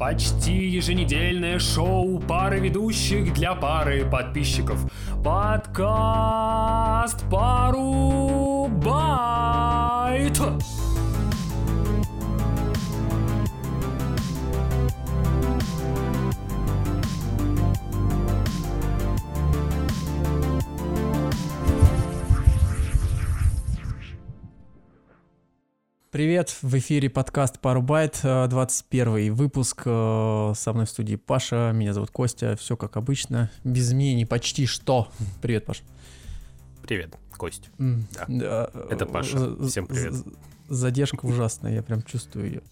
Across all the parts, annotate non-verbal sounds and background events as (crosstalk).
Почти еженедельное шоу пары ведущих для пары подписчиков. Подкаст Пару Байт. Привет, в эфире подкаст Пару Байт, 21 выпуск. э, Со мной в студии Паша, меня зовут Костя, все как обычно, без изменений почти что. Привет, Паша. Привет, Кость. М, Да. да, Это Паша. э, Всем привет. Задержка ужасная, я прям чувствую ее.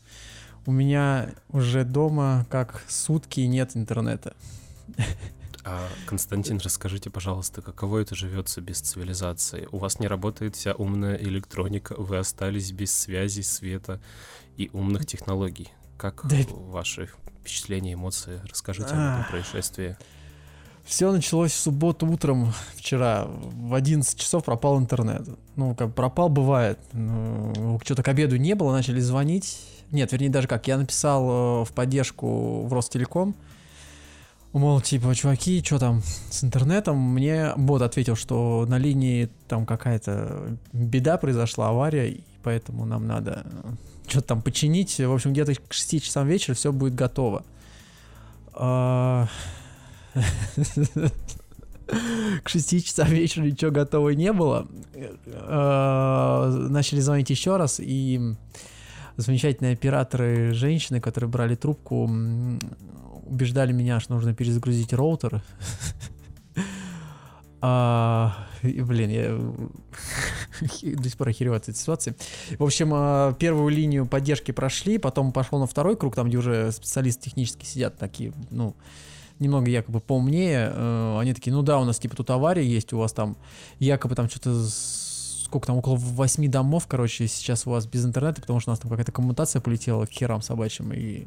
У меня уже дома как сутки нет интернета. А, Константин, расскажите, пожалуйста, каково это живется без цивилизации? У вас не работает вся умная электроника, вы остались без связи, света и умных технологий. Как Да. ваши впечатления, эмоции? Расскажите об этом происшествии. Все началось в субботу утром вчера. В 11 часов пропал интернет. Ну, как пропал, бывает. Ну, Что-то к обеду не было, начали звонить. Нет, вернее, даже как. Я написал э, в поддержку в Ростелеком. Мол, типа, чуваки, что там с интернетом? Мне бот ответил, что на линии там какая-то беда произошла, авария, и поэтому нам надо что-то там починить. В общем, где-то к 6 часам вечера все будет готово. А, (laughs) К 6 часам вечера ничего готово не было. Э, Начали звонить еще раз, и замечательные операторы женщины, которые брали трубку, убеждали меня, что нужно перезагрузить роутер. (laughs) А, и, блин, я до сих пор охереваю от этой ситуации. В общем, а, первую линию поддержки прошли, потом пошел на второй круг, там, где уже специалисты технически сидят, такие, ну, немного якобы поумнее. Э, Они такие, ну да, у нас типа тут авария есть, у вас там якобы там что-то сколько там, около восьми домов, короче, сейчас у вас без интернета, потому что у нас там какая-то коммутация полетела к херам собачьим, и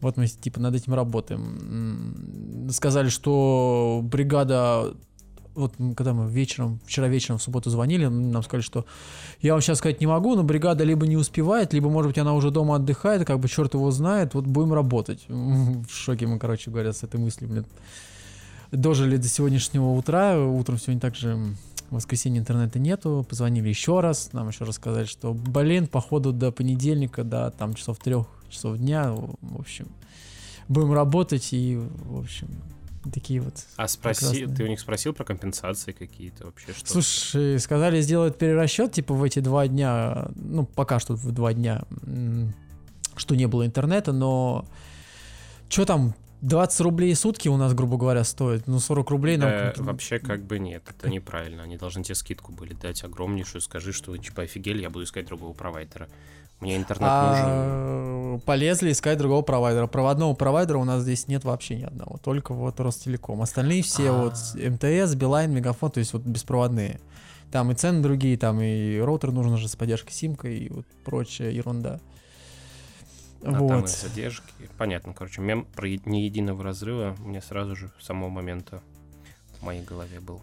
вот мы типа над этим работаем. Сказали, что бригада вот когда мы вечером, вчера вечером в субботу звонили, нам сказали, что я вам сейчас сказать не могу, но бригада либо не успевает, либо, может быть, она уже дома отдыхает, как бы черт его знает, вот будем работать. В шоке мы, короче говоря, с этой мыслью, блин. Дожили до сегодняшнего утра, утром сегодня также в воскресенье интернета нету, позвонили еще раз, нам еще рассказали, что, блин, походу до понедельника, до там часов трех часов дня, в общем, будем работать и, в общем, такие вот А спроси, Прекрасно. ты у них спросил про компенсации какие-то вообще? Что Слушай, сказали сделать перерасчет, типа, в эти два дня, ну, пока что в два дня, что не было интернета, но что там, 20 рублей сутки у нас, грубо говоря, стоит, ну, 40 рублей нам... Да, вообще как бы нет, это неправильно. Они должны тебе скидку были дать огромнейшую. Скажи, что вы типа офигели, я буду искать другого провайдера. Мне интернет нужен. А, полезли искать другого провайдера. Проводного провайдера у нас здесь нет вообще ни одного, только вот Ростелеком. Остальные все А. вот МТС, Билайн, Мегафон, то есть вот беспроводные. Там и цены другие, там и роутер нужен же с поддержкой симкой и вот прочая ерунда. А там вот. и задержки. Понятно, короче, мем про не единого разрыва мне сразу же с самого момента в моей голове был.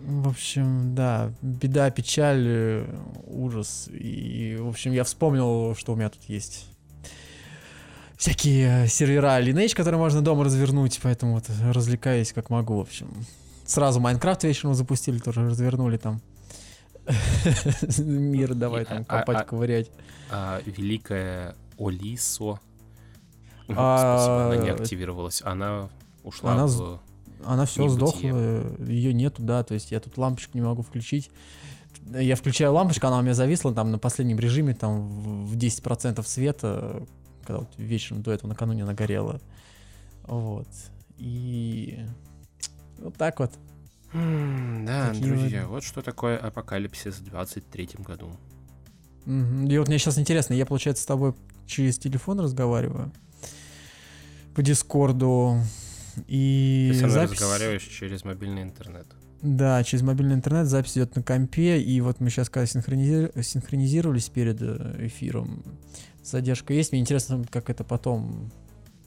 В общем, да, беда, печаль, э, ужас. И, в общем, я вспомнил, что у меня тут есть всякие э, сервера Lineage, которые можно дома развернуть, поэтому вот развлекаюсь как могу, в общем. Сразу Майнкрафт вечером запустили, тоже развернули там. (laughs) Мир давай там А- а- копать, ковырять. А великая Олисо, А, спасибо, она не активировалась, она ушла она в... Она все Небытие. сдохла, ее нету, да, то есть я тут лампочку не могу включить. Я включаю лампочку, она у меня зависла там на последнем режиме, там в в 10% света, когда вот вечером до этого накануне она горела. Вот. И вот так вот. М, Да, Такие друзья, вот. вот что такое апокалипсис в 23 году. И вот мне сейчас интересно, я, получается, с тобой через телефон разговариваю по Дискорду. И Ты со мной запись... разговариваешь через мобильный интернет. Да, через мобильный интернет запись идет на компе, и вот мы сейчас когда синхронизи- синхронизировались перед э, эфиром, задержка есть. Мне интересно, как это потом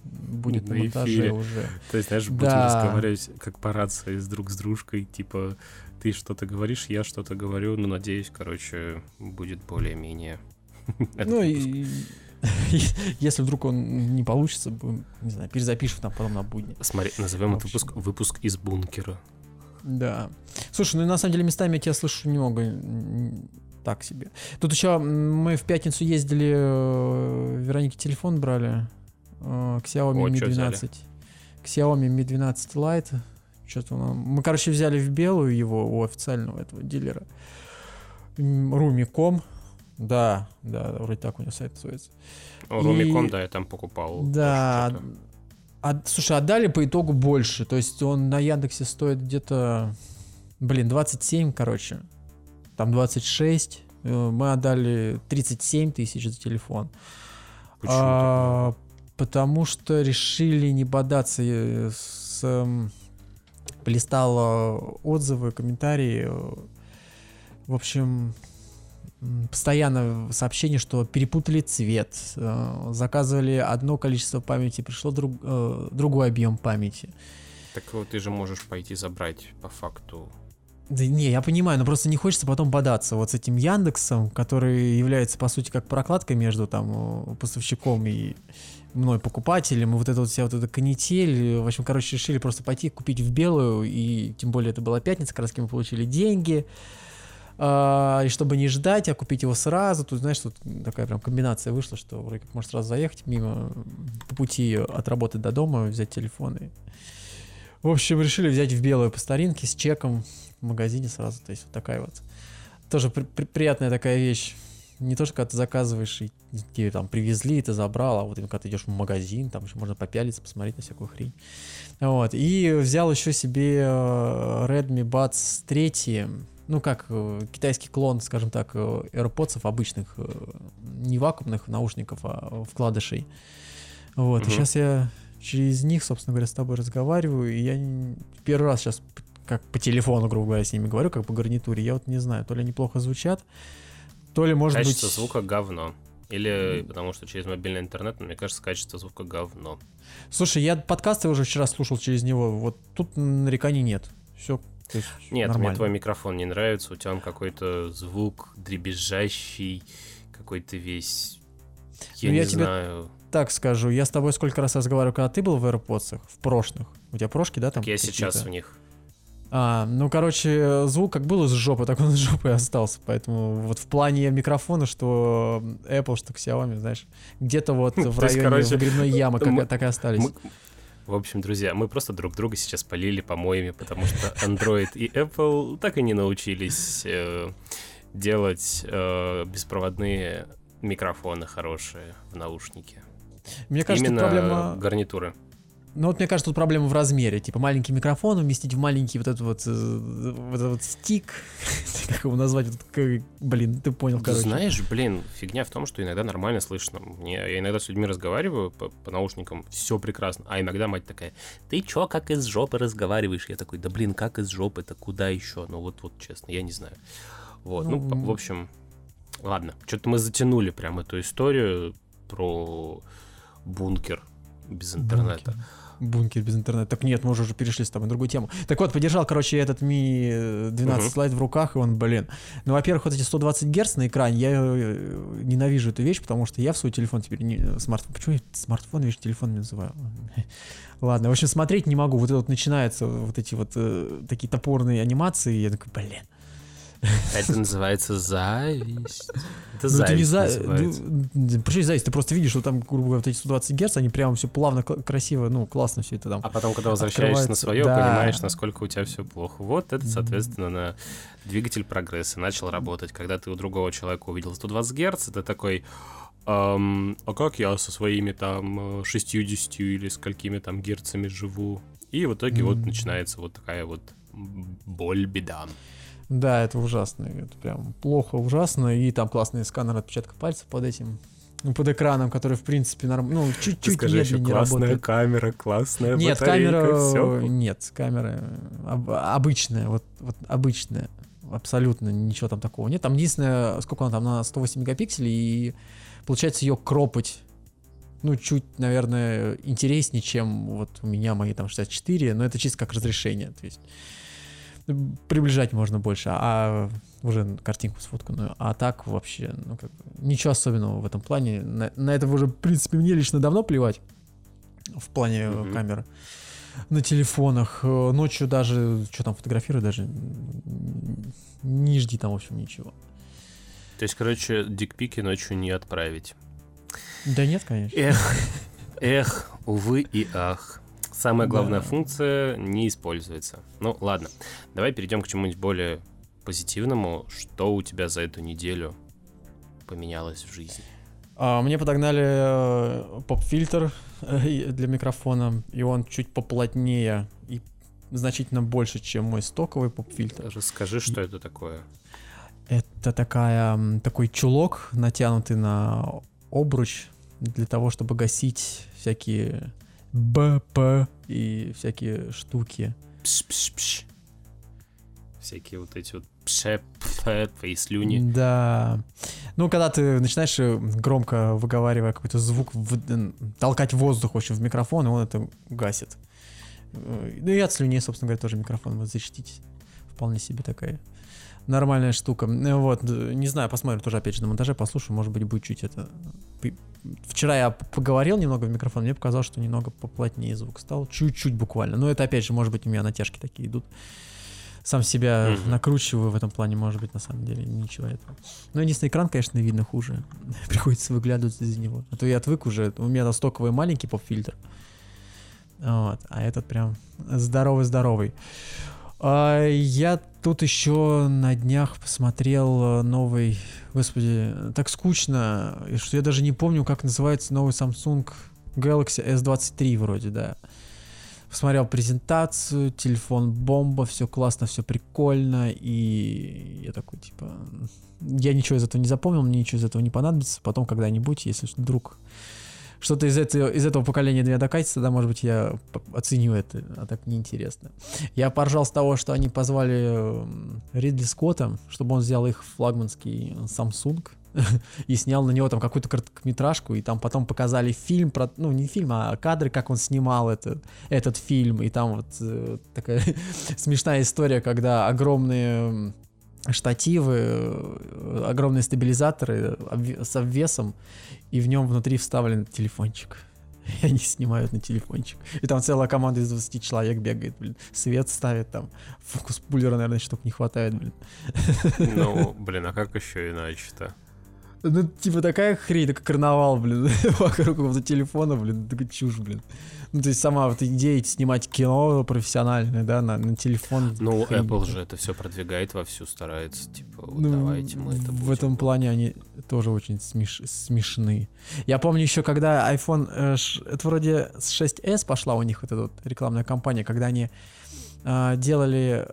будет на, На монтаже эфире. уже. То есть, знаешь, будем Да. разговаривать как по рации с друг с дружкой, типа, ты что-то говоришь, я что-то говорю, ну, надеюсь, короче, будет более-менее. (laughs) Ну и (laughs) Если вдруг он не получится, будем, не знаю, перезапишем там потом на будни. Смотри, назовем этот выпуск выпуск из бункера. Да. Слушай, ну на самом деле местами я тебя слышу немного так себе. Тут еще мы в пятницу ездили, э, Веронике телефон брали, э, к Xiaomi О, Mi чё взяли? 12. К Xiaomi Mi 12 Lite. Что-то нам... Мы, короче, взяли в белую его у официального этого дилера. Rumi.com. Да, да, вроде так у него сайт называется. И- Румиком, да, я там покупал. Да. А, слушай, отдали по итогу больше. То есть он на Яндексе стоит где-то, блин, 27, короче. Там 26. Э, Мы отдали 37 тысяч за телефон. Почему А, потому что решили не бодаться э, с... эм, Полистал э, отзывы, комментарии. В общем, постоянно сообщение, что перепутали цвет, э, заказывали одно количество памяти, пришло друг- э, другой объем памяти. Так вот, ты же можешь пойти забрать по факту. Да не, я понимаю, но просто не хочется потом бодаться вот с этим Яндексом, который является, по сути, как прокладка между там э, поставщиком и мной покупателем, и вот это вот вся вот эта канитель. В общем, короче, решили просто пойти купить в белую, и тем более это была пятница, как раз мы получили деньги. А, и чтобы не ждать, а купить его сразу, тут, знаешь, тут такая прям комбинация вышла, что вроде как можно сразу заехать мимо, по пути от работы до дома, взять телефон и... В общем, решили взять в белую по старинке с чеком в магазине сразу. То есть вот такая вот. Тоже при- при- приятная такая вещь. Не то, что когда ты заказываешь, и тебе там привезли, и ты забрал, а вот когда ты идешь в магазин, там еще можно попялиться, посмотреть на всякую хрень. Вот. И взял еще себе э, Redmi Buds 3, ну как э, китайский клон, скажем так, э, AirPods обычных, э, не вакуумных наушников, а вкладышей. Вот. И Мгм. сейчас я через них, собственно говоря, с тобой разговариваю, и я первый раз сейчас как по телефону, грубо говоря, с ними говорю, как по гарнитуре, я вот не знаю, то ли они плохо звучат, то ли, может Качество быть... звука говно. Или потому что через мобильный интернет, но мне кажется, качество звука говно. Слушай, я подкасты уже вчера слушал через него, вот тут нареканий нет. Все, Нет, нормально. мне твой микрофон не нравится, у тебя он какой-то звук дребезжащий, какой-то весь... Я Ну, не я тебе знаю. Так скажу, я с тобой сколько раз разговаривал, когда ты был в AirPods, в прошлых. У тебя прошки, да, там? Так я сейчас в них. А, ну, короче, звук как был из жопы, так он из жопы и остался. Поэтому вот в плане микрофона, что Apple, что Xiaomi, знаешь, где-то вот (laughs) в есть, районе короче, выгребной ямы как- мы- так и остались. Мы- В общем, друзья, мы просто друг друга сейчас полили помоями, потому что Android и Apple так и не научились э, делать э, беспроводные микрофоны хорошие в наушнике. Мне кажется, Именно проблема... гарнитуры. Ну вот мне кажется, тут проблема в размере. Типа маленький микрофон уместить в маленький вот этот вот, э, вот этот вот стик. (laughs) Как его назвать? Блин, ты понял, короче. знаешь, блин, фигня в том, что иногда нормально слышно. Мне, я иногда с людьми разговариваю по, по наушникам, все прекрасно. А иногда мать такая, ты чё, как из жопы разговариваешь? Я такой, да блин, как из жопы, это куда еще? Ну вот, вот честно, я не знаю. Вот, ну, Ну, в общем, ладно. Что-то мы затянули прям эту историю про бункер без интернета. Бункер. Бункер без интернета. Так нет, мы уже, перешли с тобой на другую тему. Так вот, подержал, короче, этот Mi 12 Мгм. слайд в руках, и он, блин. Ну, во-первых, вот эти 120 Гц на экране, я э, ненавижу эту вещь, потому что я в свой телефон теперь не... Смартфон... Почему я смартфон, видишь, телефон называю? (laughs) Ладно, в общем, смотреть не могу. Вот это вот начинаются вот эти вот э, такие топорные анимации, и я такой, блин. Это называется зависть. Это Ну, это не зависть за... ну, Почему зависть? Ты просто видишь, что там, грубо говоря, вот эти 120 Гц, они прямо все плавно, красиво, ну, классно все это там. А потом, когда возвращаешься на свое, да. понимаешь, насколько у тебя все плохо. Вот это, соответственно, на двигатель прогресса начал работать. Когда ты у другого человека увидел 120 Гц, ты такой, «Ам, а как я со своими там э, 60 или сколькими там герцами живу? И в итоге вот Мгм. начинается вот такая вот боль, беда. Да, это ужасно. Это прям плохо, ужасно. И там классный сканер отпечатков пальцев под этим, ну, под экраном, который, в принципе, норм... ну, чуть-чуть скажи еще медленнее классная работает. камера, классная Нет, батарейка, камера... всё. Нет, камера об- обычная, вот, вот обычная. Абсолютно ничего там такого нет. Там единственное, сколько она там, на 108 мегапикселей, и получается ее кропать ну, чуть, наверное, интереснее, чем вот у меня мои там 64, но это чисто как разрешение, то есть приближать можно больше, а уже картинку сфотканную. А так вообще, ну, как бы, ничего особенного в этом плане. На, на это уже, в принципе, мне лично давно плевать в плане Мгм. камеры. На телефонах. Э, Ночью даже, что там фотографирую, даже не жди там, в общем, ничего. То есть, короче, дикпики ночью не отправить. Да нет, конечно. Эх, эх, увы и ах. Самая главная Да. функция не используется. Ну, ладно. Давай перейдем к чему-нибудь более позитивному. Что у тебя за эту неделю поменялось в жизни? А, мне подогнали э, поп-фильтр э, для микрофона, и он чуть поплотнее и значительно больше, чем мой стоковый поп-фильтр. Расскажи, что это такое. Это такая, такой чулок, натянутый на обруч для того, чтобы гасить всякие БП и всякие штуки. Пш-пш-пш. Всякие вот эти вот пше пфе, твои слюни. Да. Ну, когда ты начинаешь э, громко выговаривая какой-то звук, в- н- толкать воздух вообще в микрофон, и он это гасит. Э, Ну и от слюней, собственно говоря, тоже микрофон вы защититесь. Вполне себе такая нормальная штука. Э, Вот, не знаю, посмотрим тоже опять же на монтаже, послушаю, может быть, будет чуть это... Вчера я поговорил немного в микрофон, мне показалось, что немного поплотнее звук стал, чуть-чуть буквально. Но это опять же, может быть, у меня натяжки такие идут. Сам себя Мгм. накручиваю в этом плане, может быть, на самом деле, ничего этого. Но единственный экран, конечно, видно хуже. (laughs) Приходится выглядывать из него. А то я отвык уже. У меня там стоковый маленький поп-фильтр. Вот. А этот прям здоровый-здоровый. А, я тут еще на днях посмотрел э, новый... Господи, так скучно, что я даже не помню, как называется новый Samsung Galaxy S23 вроде, да. Посмотрел презентацию, телефон бомба, все классно, все прикольно, и я такой, типа, я ничего из этого не запомнил, мне ничего из этого не понадобится, потом когда-нибудь, если вдруг что-то из этого, из этого поколения до меня докатится, тогда, может быть, я оценю это, а так неинтересно. Я поржал с того, что они позвали Ридли Скотта, чтобы он взял их флагманский Samsung (laughs) и снял на него там какую-то короткометражку, и там потом показали фильм про, ну, не фильм, а кадры, как он снимал этот, этот фильм, и там вот э, такая (laughs) смешная история, когда огромные штативы, э, огромные стабилизаторы с обвесом, и в нем внутри вставлен телефончик. (laughs) И они снимают на телефончик. И там целая команда из 20 человек бегает, блин. Свет ставит там. Фокус пулера, наверное, штук не хватает, блин. Ну, (laughs) блин, а как еще иначе-то? Ну, типа такая хрень, такой карнавал, блин, (laughs) вокруг какого-то телефона, блин, такая чушь, блин. Ну, то есть сама вот идея снимать кино профессиональное, да, на, на телефон. Ну, хрень. Apple же это все продвигает вовсю, старается, типа, вот Ну, давайте мы это В будем. этом плане они тоже очень смеш- смешны. Я помню еще, когда iPhone, э, это вроде с 6s пошла у них вот эта вот рекламная кампания, когда они э, делали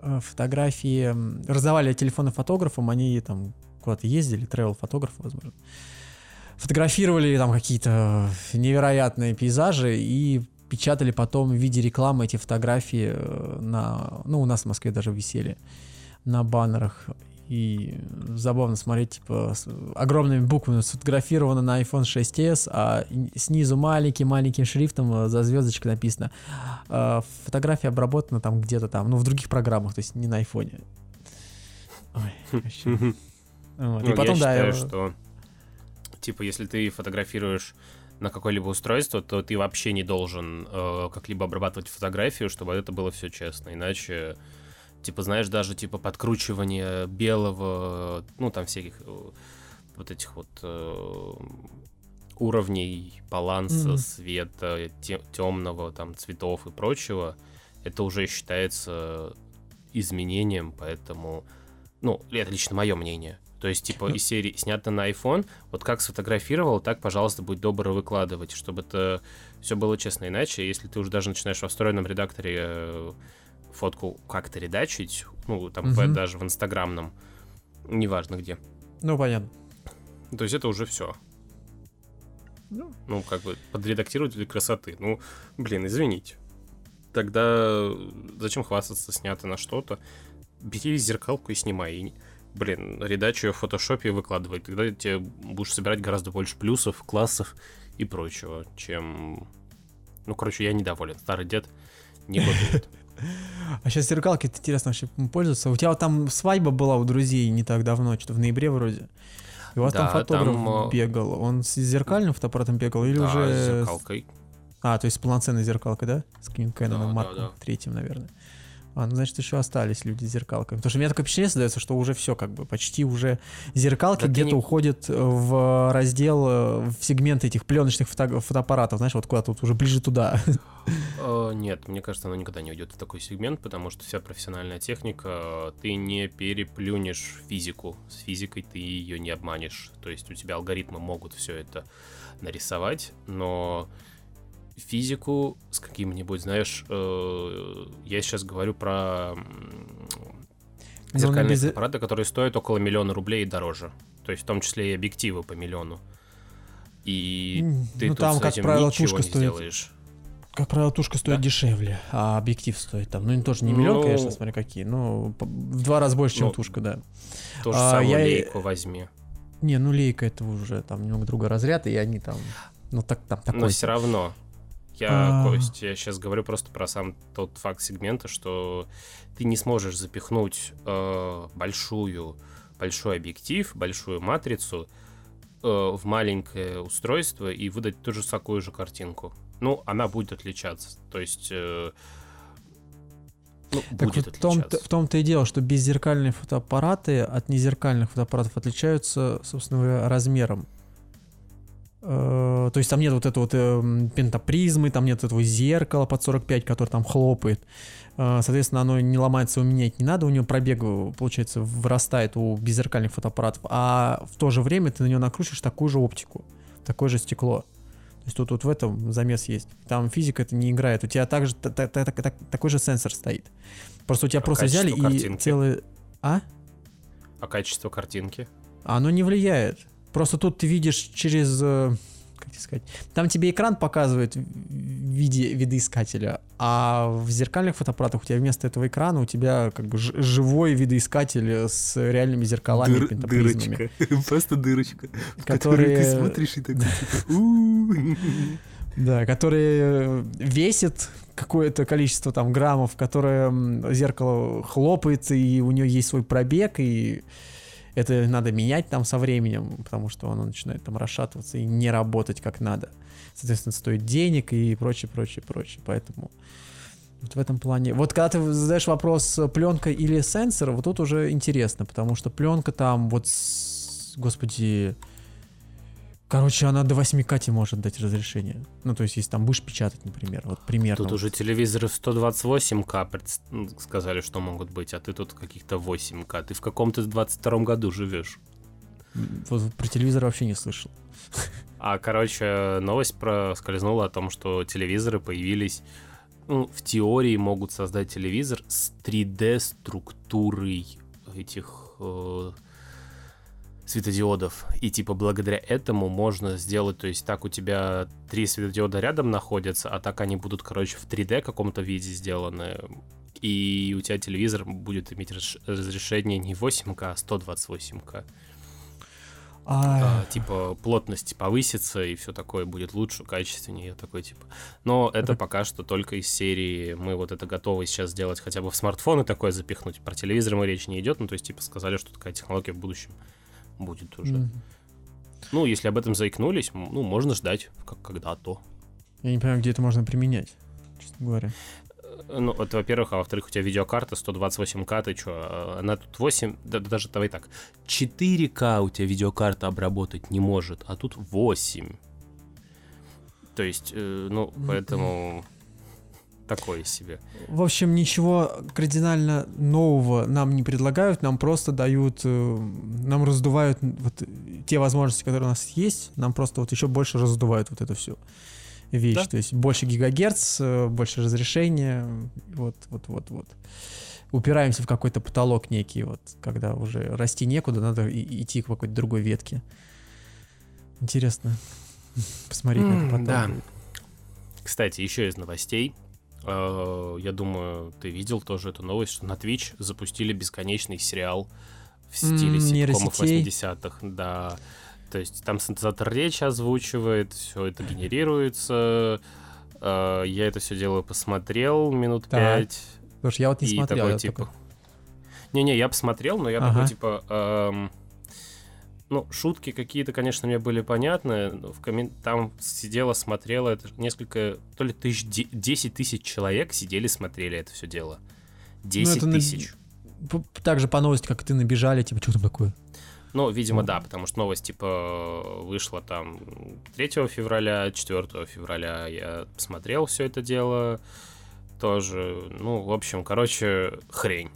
э, фотографии, раздавали телефоны фотографам, они там куда-то ездили, travel фотографы, возможно. Фотографировали там какие-то невероятные пейзажи и печатали потом в виде рекламы эти фотографии э, на, ну, у нас в Москве даже висели на баннерах. И забавно смотреть, типа, с огромными буквами сфотографировано на iPhone 6s, а снизу маленьким-маленьким шрифтом э, за звездочкой написано э, фотография обработана там где-то там, ну, в других программах, то есть не на iPhone. Ой, (laughs) вообще. Вот. Ну, И потом, я да, считаю, я- что, типа, если ты фотографируешь на какое-либо устройство, то ты вообще не должен э, как-либо обрабатывать фотографию, чтобы это было все честно. Иначе, типа, знаешь, даже, типа, подкручивание белого, ну, там всяких э, вот этих вот э, уровней баланса, Мгм. света, темного, там, цветов и прочего, это уже считается изменением, поэтому, ну, это лично мое мнение. То есть, типа, (laughs) из серии снято на iPhone, вот как сфотографировал, так, пожалуйста, будь добр выкладывать, чтобы это все было честно. Иначе, если ты уже даже начинаешь во встроенном редакторе э, фотку как-то редачить, ну, там, Мгм. даже в инстаграмном, неважно где, Ну, понятно. то есть это уже все. Ну. Ну, как бы подредактировать для красоты. Ну, блин, извините. Тогда зачем хвастаться, снято на что-то? Бери зеркалку и снимай. Блин, редачу в фотошопе и выкладывай. Тогда тебе будешь собирать гораздо больше плюсов, классов и прочего, чем... Ну, короче, я недоволен. Старый дед не готовит. (laughs) А сейчас зеркалки интересно вообще пользоваться. У тебя вот там свадьба была у друзей не так давно, что-то в ноябре вроде. И у вас там Да, фотограф там, э, бегал. Он с зеркальным фотоаппаратом бегал или Да, уже... с зеркалкой. А, то есть с полноценной зеркалкой, да? С Кэноном Да, Марком да, да. третьим, наверное. А, ну, значит, еще остались люди с зеркалками. Потому что у меня такое впечатление создается, что уже все, как бы, почти уже зеркалки Да где-то не- уходят в раздел, э, в сегмент этих пленочных фото- фотоаппаратов, знаешь, вот куда-то вот уже ближе туда. Э, Нет, мне кажется, оно никогда не уйдет в такой сегмент, потому что вся профессиональная техника, э, ты не переплюнешь физику. С физикой ты ее не обманешь. То есть у тебя алгоритмы могут все это нарисовать, но физику с каким-нибудь, знаешь, э, я сейчас говорю про м, Ну, зеркальные без- аппараты, которые стоят около миллиона рублей и дороже. То есть в том числе и объективы по миллиону. И ты ну, тут там, с как этим правило, ничего тушка не стоит. сделаешь. Как правило, тушка стоит Да. дешевле, а объектив стоит там, ну, тоже не миллион, Ну, конечно, смотри какие, но в два раза больше, чем Ну, тушка, да. То же А, самое я- лейку возьми. Не, ну, лейка это уже там немного другой разряд, и они там, ну, так, там такой. Но все равно. Я, А. Кость, я сейчас говорю просто про сам тот факт сегмента, что ты не сможешь запихнуть э, большую, большой объектив, большую матрицу э, в маленькое устройство и выдать ту же такую же картинку. Ну, она будет отличаться. То есть э, ну, Так будет в, том в том-то и дело, что беззеркальные фотоаппараты от незеркальных фотоаппаратов отличаются, собственно говоря, размером. Э, То есть там нет вот этого вот эм, пентапризмы, там нет этого зеркала под 45, которое там хлопает. Э, Соответственно, оно не ломается, его менять не надо, у него пробег, э, получается, вырастает у беззеркальных фотоаппаратов, а в то же время ты на него накрутишь такую же оптику, такое же стекло. То есть тут вот в этом замес есть. Там физика это не играет. У тебя также та- та- та- та- такой же сенсор стоит. Просто у тебя А просто взяли качество и картинки? целые... А? А качество картинки? Оно не влияет. Просто тут ты видишь через... э, Как тебе сказать? Там тебе экран показывает в виде видоискателя, а в зеркальных фотоаппаратах у тебя вместо этого экрана у тебя как бы живой видоискатель с реальными зеркалами, Дыр- пентапризмами, (laughs) Просто дырочка. которые, и такой, типа, (laughs) да, которые весит какое-то количество там граммов, которое зеркало хлопает, и у нее есть свой пробег, и это надо менять там со временем, потому что оно начинает там расшатываться и не работать как надо. Соответственно, стоит денег и прочее, прочее, прочее. Поэтому вот в этом плане. Вот когда ты задаешь вопрос пленка или сенсор, вот тут уже интересно, потому что пленка там вот, господи, короче, она до 8К тебе может дать разрешение. Ну, то есть, если там будешь печатать, например, вот примерно. Тут уже телевизоры в 128к предс- ну, сказали, что могут быть, а ты тут каких-то 8к. Ты в каком-то 22 году живешь. Вот про телевизор вообще не слышал. А, короче, новость проскользнула о том, что телевизоры появились, ну, в теории могут создать телевизор с 3D-структурой этих э, светодиодов. И типа благодаря этому можно сделать, то есть так у тебя три светодиода рядом находятся, а так они будут, короче, в 3D каком-то виде сделаны. И у тебя телевизор будет иметь разрешение не 8К, а 128К. А, А, типа плотность повысится и все такое будет лучше, качественнее, такой типа. Но это пока что только из серии мы вот это готовы сейчас сделать хотя бы в смартфоны такое запихнуть. Про телевизор мы речь не идет, ну то есть типа сказали, что такая технология в будущем будет уже. м. Ну если об этом заикнулись, ну можно ждать как когда-то. Я не понимаю, где это можно применять, честно говоря. Э, Ну, это во-первых, а во-вторых, у тебя видеокарта 128к, ты что, она тут 8, да, да даже давай так, 4к у тебя видеокарта обработать не может, а тут 8. То есть, э, ну, поэтому такое себе. В общем, ничего кардинально нового нам не предлагают, нам просто дают, э, нам раздувают вот те возможности, которые у нас есть, нам просто вот еще больше раздувают вот эту всю вещь. Да. То есть больше гигагерц, э, больше разрешения, вот, вот, вот, вот. Упираемся в какой-то потолок некий, вот, когда уже расти некуда, надо идти к какой-то другой ветке. Интересно посмотреть на это потом. да. Кстати, еще из новостей. Э, Я думаю, ты видел тоже эту новость, что на Twitch запустили бесконечный сериал в стиле ситкомов нейросетей. 80-х. Да. То есть там синтезатор речи озвучивает, все это генерируется. Э, Я это все дело посмотрел минут Так. пять. Потому что я вот не и смотрел. такой, типа... только- Не-не, я посмотрел, но я Ага. такой, типа... эм, Ну, шутки какие-то, конечно, мне были понятны. В коммен... Там сидело, смотрело это несколько... То ли тысяч... де- 10 тысяч человек сидели, смотрели это все дело. 10 это на- тысяч. П- Так же по новости, как ты, набежали, типа, что там такое? Ну, видимо, Ну. да, потому что новость, типа, вышла там 3 февраля, 4 февраля я посмотрел все это дело тоже. Ну, в общем, короче, хрень.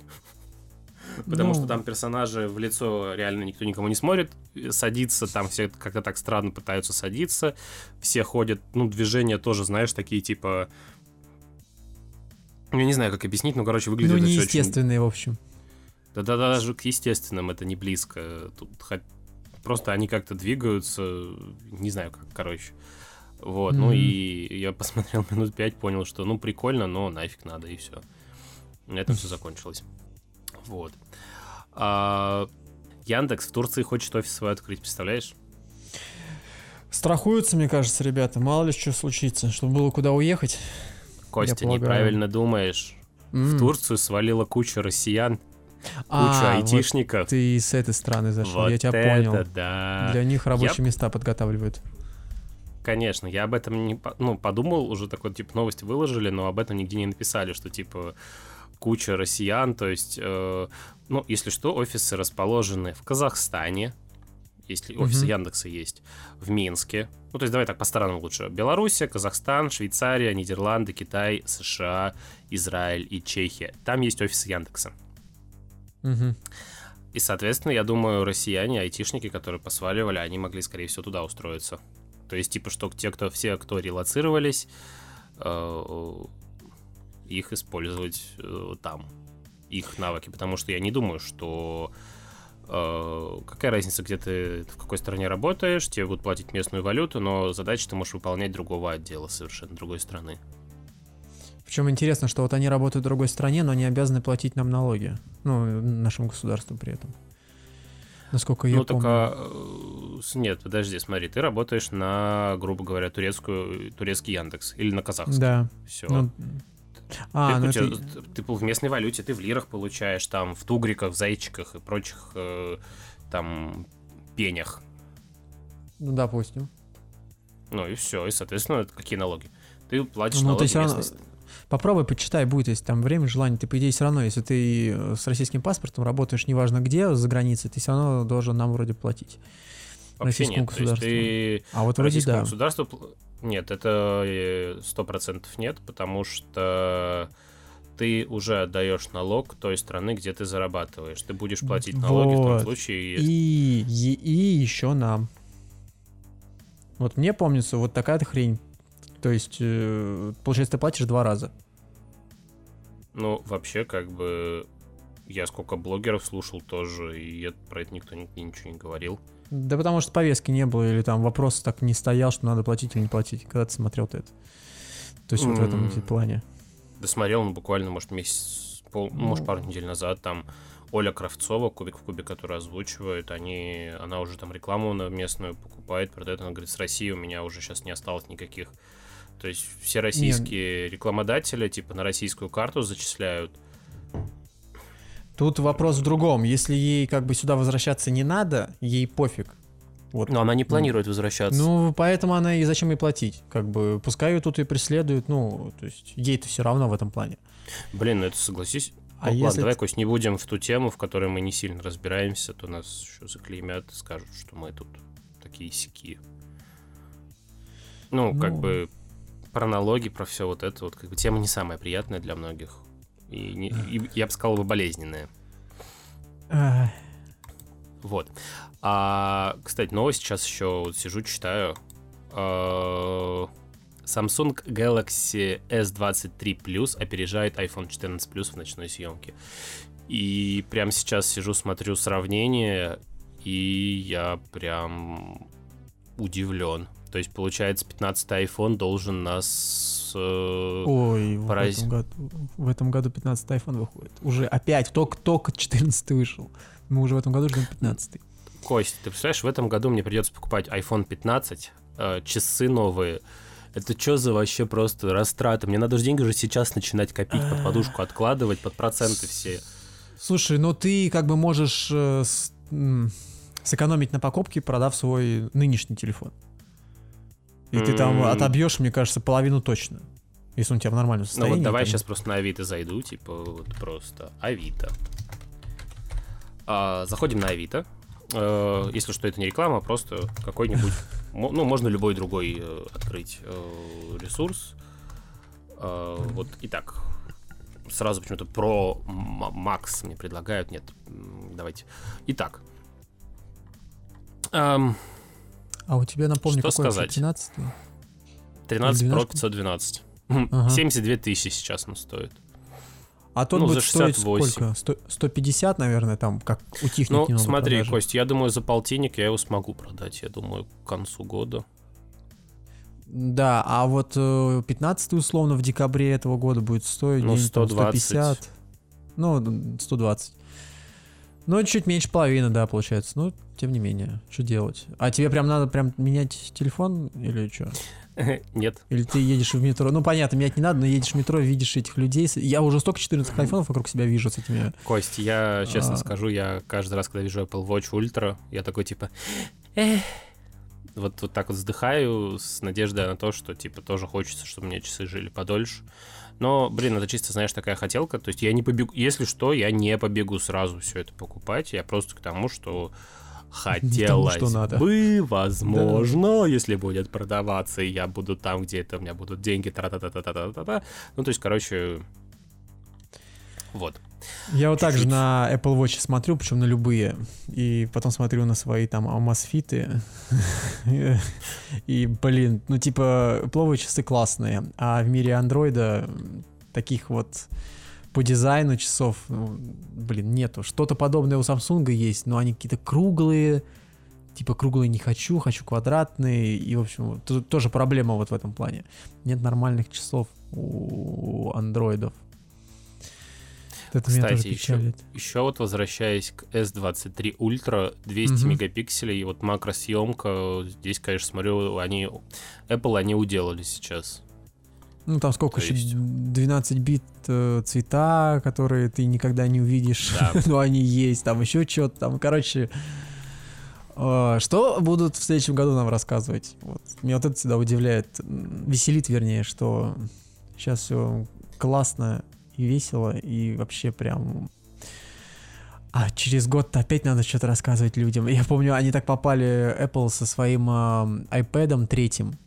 Потому Ну. что там персонажи в лицо реально никто никому не смотрит, садится, там все как-то так странно пытаются садиться, все ходят, ну, движения тоже, знаешь, такие типа... Я не знаю, как объяснить, но, короче, выглядит Ну, это всё очень неестественные, в общем. да, да, даже к естественным это не близко. Тут хоть- просто они как-то двигаются, не знаю как, короче. Вот, ну Мгм. и я (laughs) посмотрел минут пять, понял, что ну прикольно, но нафиг надо, и все. На этом все закончилось. Вот. А, Яндекс в Турции хочет офис свой открыть, представляешь? Страхуются, мне кажется, ребята. Мало ли что случится, чтобы было куда уехать. Костя, неправильно думаешь. В М. Турцию свалила куча россиян, куча А, вот айтишников. ты с этой стороны зашел, вот я тебя это понял. да. Для них рабочие места подготавливают. Конечно, я об этом не ну, подумал, уже такой типа новость выложили, но об этом нигде не написали, что типа куча россиян, то есть, э, ну, если что, офисы расположены в Казахстане, если офисы Мгм. Яндекса есть, в Минске, ну, то есть давай так по странам лучше, Белоруссия, Казахстан, Швейцария, Нидерланды, Китай, США, Израиль и Чехия, там есть офисы Яндекса. Мгм. И, соответственно, я думаю, россияне, айтишники, которые посваливали, они могли, скорее всего, туда устроиться. То есть, типа, что те, кто, все, кто релацировались, э, их использовать э, там, их навыки. Потому что я не думаю, что э, какая разница, где ты, в какой стране работаешь, тебе будут платить местную валюту, но задачи ты можешь выполнять другого отдела совершенно другой страны. Причем интересно, что вот они работают в другой стране, но они обязаны платить нам налоги. Ну, нашему государству при этом. Насколько я ну, помню. только... э, Нет, подожди, смотри, ты работаешь на, грубо говоря, турецкую, турецкий Яндекс или на казахский. Да. Все. Ну, а, ну ты, это... у тебя- ты в местной валюте, ты в лирах получаешь, там, в тугриках, в зайчиках и прочих, э, там, пенях. Ну, допустим. Ну и все, и, соответственно, какие налоги? Ты платишь Ну, налоги ты равно- местной- Попробуй, почитай, будет, если там время, желание, ты, по идее, все равно, если ты э, с российским паспортом работаешь, неважно где, за границей, ты все равно должен нам вроде платить. Вообще российскому нет, есть ты А вот вроде да. государству... Нет, это сто процентов нет, потому что ты уже отдаешь налог той страны, где ты зарабатываешь. Ты будешь платить налоги в том Вот. случае. И, и, и еще нам. Вот мне помнится вот такая-то хрень. То есть, э, получается, ты платишь два раза. Ну, вообще, как бы... Я сколько блогеров слушал тоже, и про это никто нигде ничего не говорил. Да потому что повестки не было, или там вопрос так не стоял, что надо платить или не платить, когда ты смотрел ты это. То есть вот в этом М. плане. Досмотрел, ну, буквально, может, месяц, пол, ну, может, Ну. пару недель назад, там Оля Кравцова, Кубик в Кубе, которую озвучивает, они, она уже там рекламу на местную покупает, продает, она говорит, с Россией у меня уже сейчас не осталось никаких. То есть все российские рекламодатели, типа, на российскую карту зачисляют. Тут вопрос в другом. Если ей как бы сюда возвращаться не надо, ей пофиг. Вот. Но она не планирует возвращаться. Ну, поэтому она и зачем ей платить? Как бы, пускай ее тут и преследуют, ну, то есть ей-то все равно в этом плане. Блин, ну это согласись. А Ну, ладно, если давай, т- Кость, не будем в ту тему, в которой мы не сильно разбираемся, то нас еще заклеймят и скажут, что мы тут такие сики. Ну, как Ну. бы про налоги, про все вот это вот, как бы тема не самая приятная для многих. И, не- и я бы сказал. Ах, Вот. А, кстати, новость сейчас еще вот сижу, читаю. А, Samsung Galaxy S23 Plus опережает iPhone 14 Plus в ночной съемке. И прямо сейчас сижу, смотрю сравнение, и я прям удивлен. То есть, получается, 15 iPhone должен нас... э, Ой, в Параз- этом, году, в этом году 15 iPhone выходит. Уже опять, только, только 14 вышел. Мы уже в этом году ждем 15 Кость, ты представляешь, в этом году мне придется покупать iPhone 15, э, часы новые, Это что за вообще просто растраты? Мне надо же деньги уже сейчас начинать копить, под подушку откладывать, под проценты все. Слушай, ну ты как бы можешь э, с- м, сэкономить на покупке, продав свой нынешний телефон. И ты там отобьешь, мне кажется, половину точно. Если он у тебя в нормальном Ну состоянии. вот давай там. сейчас просто на Авито зайду, типа вот просто Авито. А, заходим на Авито. Э, если что, это не реклама, а просто какой-нибудь, (laughs) ну, можно любой другой э, открыть э, ресурс. Э, вот, итак, сразу почему-то про Макс мне предлагают, нет, давайте. Итак, Эм, А у тебя, напомню, Что какой сказать? 13 13 Pro 12? 512. Ага. 72 тысячи сейчас он стоит. А тот Ну, будет за стоить 68. сколько? Сто- 150, наверное, там, как у техники Ну, смотри, продажи. Кость, я думаю, за полтинник я его смогу продать, я думаю, к концу года. Да, а вот э, 15 условно в декабре этого года будет стоить Ну, где-нибудь там 120. 150. Ну, д- 120. Ну, чуть меньше половины, да, получается. Ну, тем не менее, что делать? А тебе прям надо прям менять телефон или что? (laughs) Нет. Или ты едешь в метро? Ну, понятно, менять не надо, но едешь в метро, видишь этих людей. Я уже столько 14 айфонов вокруг себя вижу с этими... Кость, я честно А. скажу, я каждый раз, когда вижу Apple Watch Ultra, я такой типа... Вот, вот так вот вздыхаю с надеждой на то, что типа тоже хочется, чтобы меня часы жили подольше. Но, блин, это чисто, знаешь, такая хотелка. То есть я не побегу... Если что, я не побегу сразу все это покупать. Я просто к тому, что хотелось что надо. бы, возможно, если будет продаваться, и я буду там, где это у меня будут деньги, тра-та-та-та-та-та-та. Ну, то есть, короче, вот. Я вот так же на Apple Watch смотрю, причем на любые. И потом смотрю на свои там Amazfit. (laughs) И, блин, ну типа, Apple Watch часы классные. А в мире андроида таких вот по дизайну часов, ну, блин, нету. Что-то подобное у Samsung есть, но они какие-то круглые. Типа круглые не хочу, хочу квадратные. И, в общем, тоже проблема вот в этом плане. Нет нормальных часов у андроидов. Это Кстати, еще, еще вот возвращаясь к S23 Ultra, 200 Мгм. мегапикселей, и вот макросъемка, здесь, конечно, смотрю, они, Apple они уделали сейчас. Ну, там сколько То еще? есть- 12 бит э, цвета, которые ты никогда не увидишь. Да. (laughs) Но они есть. Там еще что-то. Там, короче... э, Что будут в следующем году нам рассказывать? Вот. Меня вот это всегда удивляет. Веселит, вернее, что сейчас все классно и весело, и вообще прям... А через год опять надо что-то рассказывать людям. Я помню, они так попали, Apple, со своим э, iPad третьим,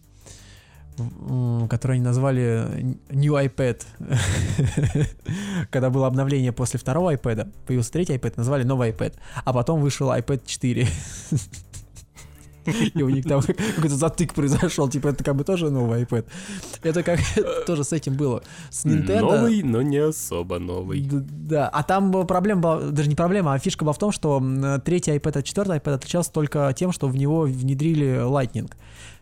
который они назвали New iPad. (laughs) Когда было обновление после второго iPad, появился третий iPad, назвали новый iPad. А потом вышел iPad 4. (laughs) И у них там какой-то затык произошел, типа это как бы тоже новый iPad. Это как (laughs) тоже с этим было. С Nintendo. Новый, но не особо новый. Да, а там проблема, была, даже не проблема, а фишка была в том, что третий iPad от четвертый iPad отличался только тем, что в него внедрили Lightning.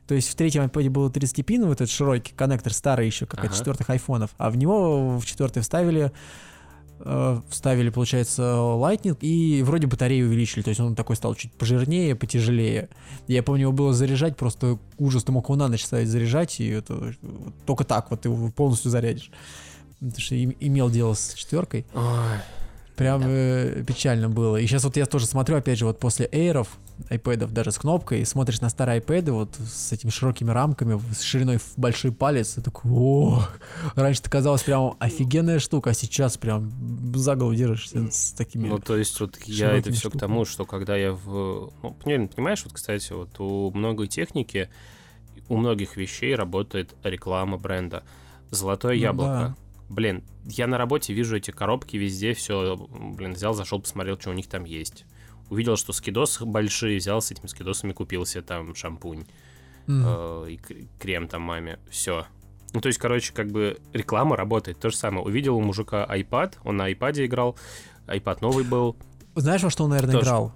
То есть в третьем iPad был 30-пиновый этот широкий коннектор, старый еще, как от Ага. четвертых айфонов, а в него в четвертый вставили э, вставили, получается, Lightning и вроде батарею увеличили, то есть он такой стал чуть пожирнее, потяжелее. Я помню, его было заряжать, просто ужас, ты мог его на ночь ставить заряжать, и это только так вот ты его полностью зарядишь. Потому что им- имел дело с четверкой. Ой, Прям э, печально было. И сейчас вот я тоже смотрю, опять же, вот после Air'ов, iPad'ов, даже с кнопкой, смотришь на старые iPad'ы вот с этими широкими рамками, с шириной в большой палец, и такой, о, раньше это казалось прям офигенная штука, а сейчас прям за голову держишься с такими... Ну, то есть, вот я это все к штуками. тому, что когда я в... Ну, понимаешь, вот, кстати, вот у многой техники, у многих вещей работает реклама бренда. Золотое Ну яблоко. Блин, я на работе вижу эти коробки везде, все, блин, взял, зашел, посмотрел, что у них там есть. Увидел, что скидосы большие, взял с этими скидосами, купил себе там шампунь М. э, и кр- крем там маме. Все. Ну, то есть, короче, как бы реклама работает. То же самое. Увидел у мужика iPad, он на iPad играл, iPad новый был. Знаешь, во что он, наверное, Тоже. играл?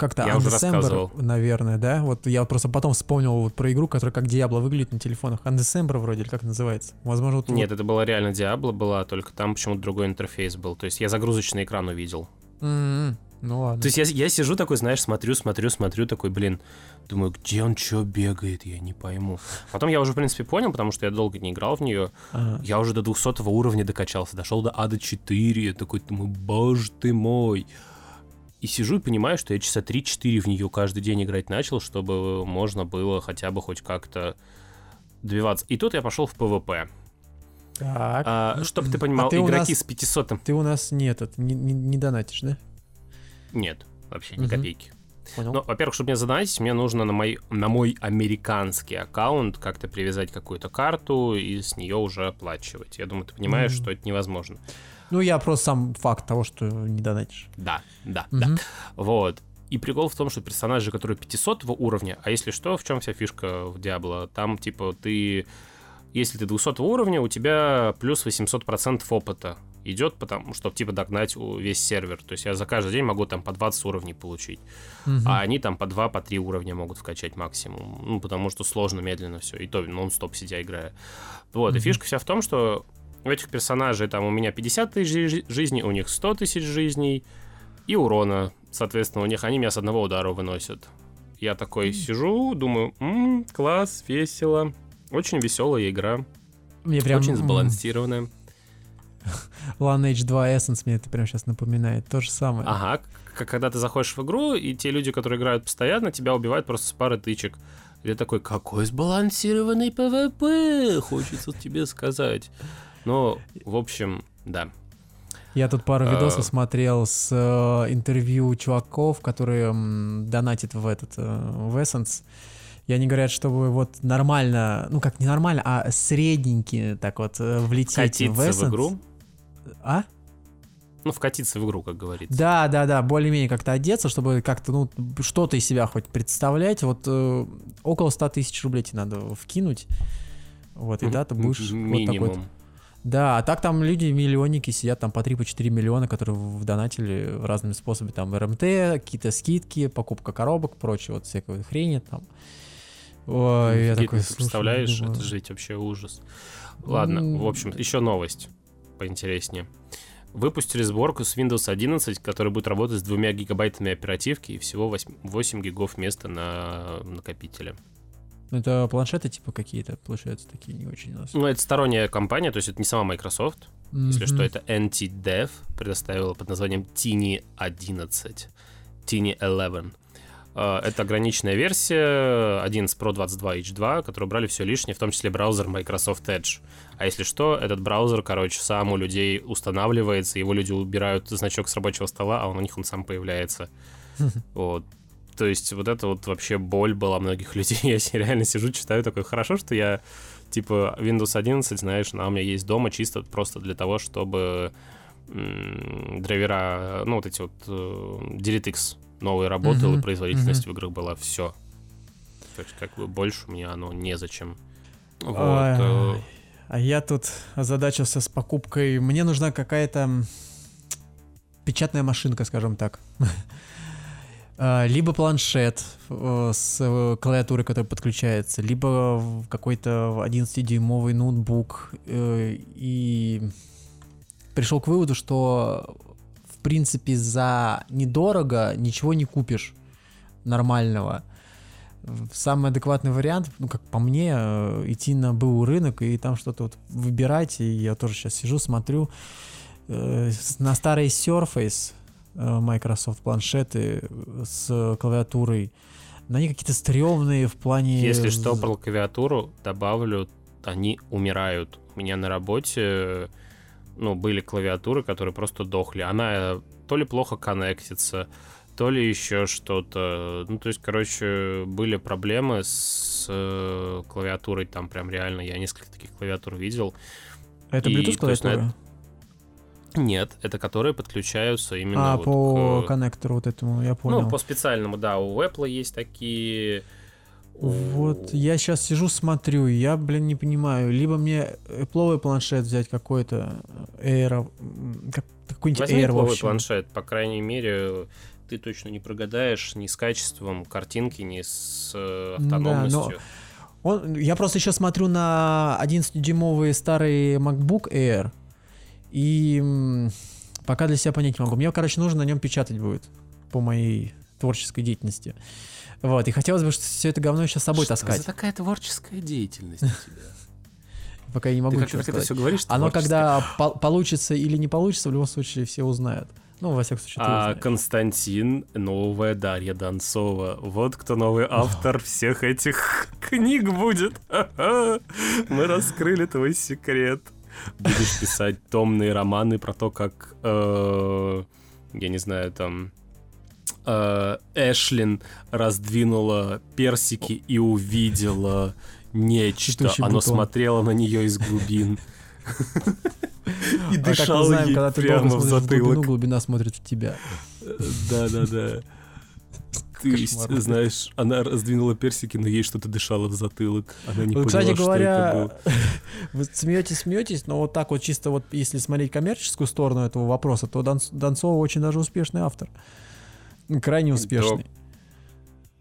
Как-то Я уже Undecember, рассказывал. наверное, да? Вот я просто потом вспомнил вот про игру, которая как Диабло выглядит на телефонах. Undecember вроде, или как называется? Возможно, вот... Нет, это была реально Диабло была, только там почему-то другой интерфейс был. То есть я загрузочный экран увидел. М-м. Ну ладно. То есть я, я сижу такой, знаешь, смотрю, смотрю, смотрю, такой, блин, думаю, где он что бегает, я не пойму. Потом я уже, в принципе, понял, потому что я долго не играл в нее. Ага. Я уже до 200 уровня докачался, дошел до ада 4, я такой, думаю, боже ты мой. И сижу и понимаю, что я часа 3-4 в нее каждый день играть начал, чтобы можно было хотя бы хоть как-то добиваться. И тут я пошел в PvP. Так. А, чтобы ты понимал, А ты игроки нас- с 500 Ты у нас нет, это, не, не, не донатишь, да? Нет, вообще ни Мгм. копейки. Понял. Ну, во-первых, чтобы мне задонатить, мне нужно на мой, на мой американский аккаунт как-то привязать какую-то карту и с нее уже оплачивать. Я думаю, ты понимаешь, Мгм. что это невозможно. Ну, я просто сам факт того, что не донатишь. Да, да, Мгм. да. Вот. И прикол в том, что персонажи, которые 500 уровня, а если что, в чем вся фишка в Диабло? Там, типа, ты... Если ты 200 уровня, у тебя плюс 800% опыта идет, потому чтобы, типа, догнать весь сервер. То есть я за каждый день могу там по 20 уровней получить. Мгм. А они там по 2, по 3 уровня могут вкачать максимум. Ну, потому что сложно, медленно все. И то нон-стоп сидя играя. Вот, и Мгм. фишка вся в том, что у этих персонажей там у меня 50 тысяч жи- жизней, у них 100 тысяч жизней и урона. Соответственно, у них они меня с одного удара выносят. Я такой сижу, думаю, «М, класс, весело. Очень веселая игра, Мне прям очень сбалансированная. (laughs) Lineage 2 Essence мне это прям сейчас напоминает. То же самое. Ага, к- когда ты заходишь в игру, и те люди, которые играют постоянно, тебя убивают просто с пары тычек. И ты такой, какой сбалансированный PvP, хочется тебе сказать. Ну, в общем, да. Я тут пару А. видосов смотрел с э, интервью чуваков, которые донатят в этот э, в Essence. И они говорят, чтобы вот нормально, ну как не нормально, а средненький так вот э, влететь в Катиться Essence. в игру. А? Ну, вкатиться в игру, как говорится. Да, да, да, более-менее как-то одеться, чтобы как-то, ну, что-то из себя хоть представлять. Вот э, около 100 тысяч рублей тебе надо вкинуть. Вот, и да, ты будешь вот такой. Да, а так там люди, миллионники, сидят там по 3-4 миллиона, которые в донатили разными способами. Там РМТ, какие-то скидки, покупка коробок, прочее, вот всякой хрени там. Ой, я такой, ты слушай, представляешь, думаю, это ведь вообще ужас. Ладно, в общем, еще новость поинтереснее. Выпустили сборку с Windows 11, которая будет работать с двумя гигабайтами оперативки и всего 8, 8 гигов места на накопителе. Ну, Это планшеты типа какие-то, получаются, такие не очень у нас. Ну, это сторонняя компания, то есть это не сама Microsoft. Если что, это NT-Dev предоставила под названием Tiny 11. Tiny 11. А, Это ограниченная версия 11 Pro 22 H2, которую брали все лишнее, в том числе браузер Microsoft Edge. А если что, этот браузер, короче, сам у людей устанавливается, его люди убирают значок с рабочего стола, а он у них он сам появляется. (laughs) Вот. То есть вот это вот вообще боль была многих (laughs) людей. Я реально сижу, читаю, такой, хорошо, что я типа Windows 11, знаешь, она у меня есть дома чисто просто для того, чтобы драйвера, ну вот эти вот э, DirectX новые работал, и производительность в играх была все. То есть как бы больше мне оно незачем. Вот. э, А я тут озадачился с покупкой. Мне нужна какая-то печатная машинка, скажем так. (laughs) А, Либо планшет э, с э, клавиатурой, которая подключается, либо какой-то 11-дюймовый ноутбук. э, И пришел к выводу, что в принципе за недорого ничего не купишь нормального. Самый адекватный вариант, ну, как по мне, идти на БУ рынок и там что-то вот выбирать. И я тоже сейчас сижу, смотрю на старый Surface Microsoft планшеты э, с клавиатурой. На них какие-то стрёмные в плане... Если что, про клавиатуру добавлю, они умирают. У меня на работе, ну, были клавиатуры, которые просто дохли. Она э, то ли плохо коннектится, то ли еще что-то. Ну, то есть, короче, были проблемы с э, клавиатурой, там прям реально, я несколько таких клавиатур видел. Это Bluetooth клавиатура? Нет, это которые подключаются именно А, вот по к- коннектору вот этому, я понял. Ну, по специальному, да, у Apple есть такие... Вот я сейчас сижу, смотрю, и я, блин, не понимаю. Либо мне Apple планшет взять какой-то, Air, как, какой-нибудь Возьми Air, общем. планшет, по крайней мере, ты точно не прогадаешь ни с качеством картинки, ни с э, Да, но- автономностью. Он, я просто еще смотрю на 11-дюймовый старый MacBook Air, и пока для себя понять не могу. Мне, короче, нужно на нем печатать будет. по моей творческой деятельности. Вот, и хотелось бы все это говно сейчас с собой Что таскать. за такая творческая деятельность у тебя? (laughs) Пока я не могу Ты ничего это сказать. все говоришь? Оно когда по- получится или не получится, в любом случае все узнают. Ну, во всяком случае, А. Константин, новая Дарья Донцова. Вот кто новый автор всех этих (laughs) книг будет. (laughs) Мы раскрыли твой секрет. Будешь писать томные романы про то, как, э, я не знаю, там, э, Эшлин раздвинула персики и увидела нечто. Оно бутон. смотрело на нее из глубин. И А как мы дышало знаем, ей когда ты прямо в в глубину, затылок. глубина смотрит в тебя. Да-да-да. То есть, Кошмар. знаешь, она раздвинула персики, но ей что-то дышало в затылок. Она не Вот, поняла, кстати что это говоря, было. (laughs) вы смеетесь, смеетесь, но вот так вот чисто вот если смотреть коммерческую сторону этого вопроса, то Дон- Донцова очень даже успешный автор. Крайне успешный.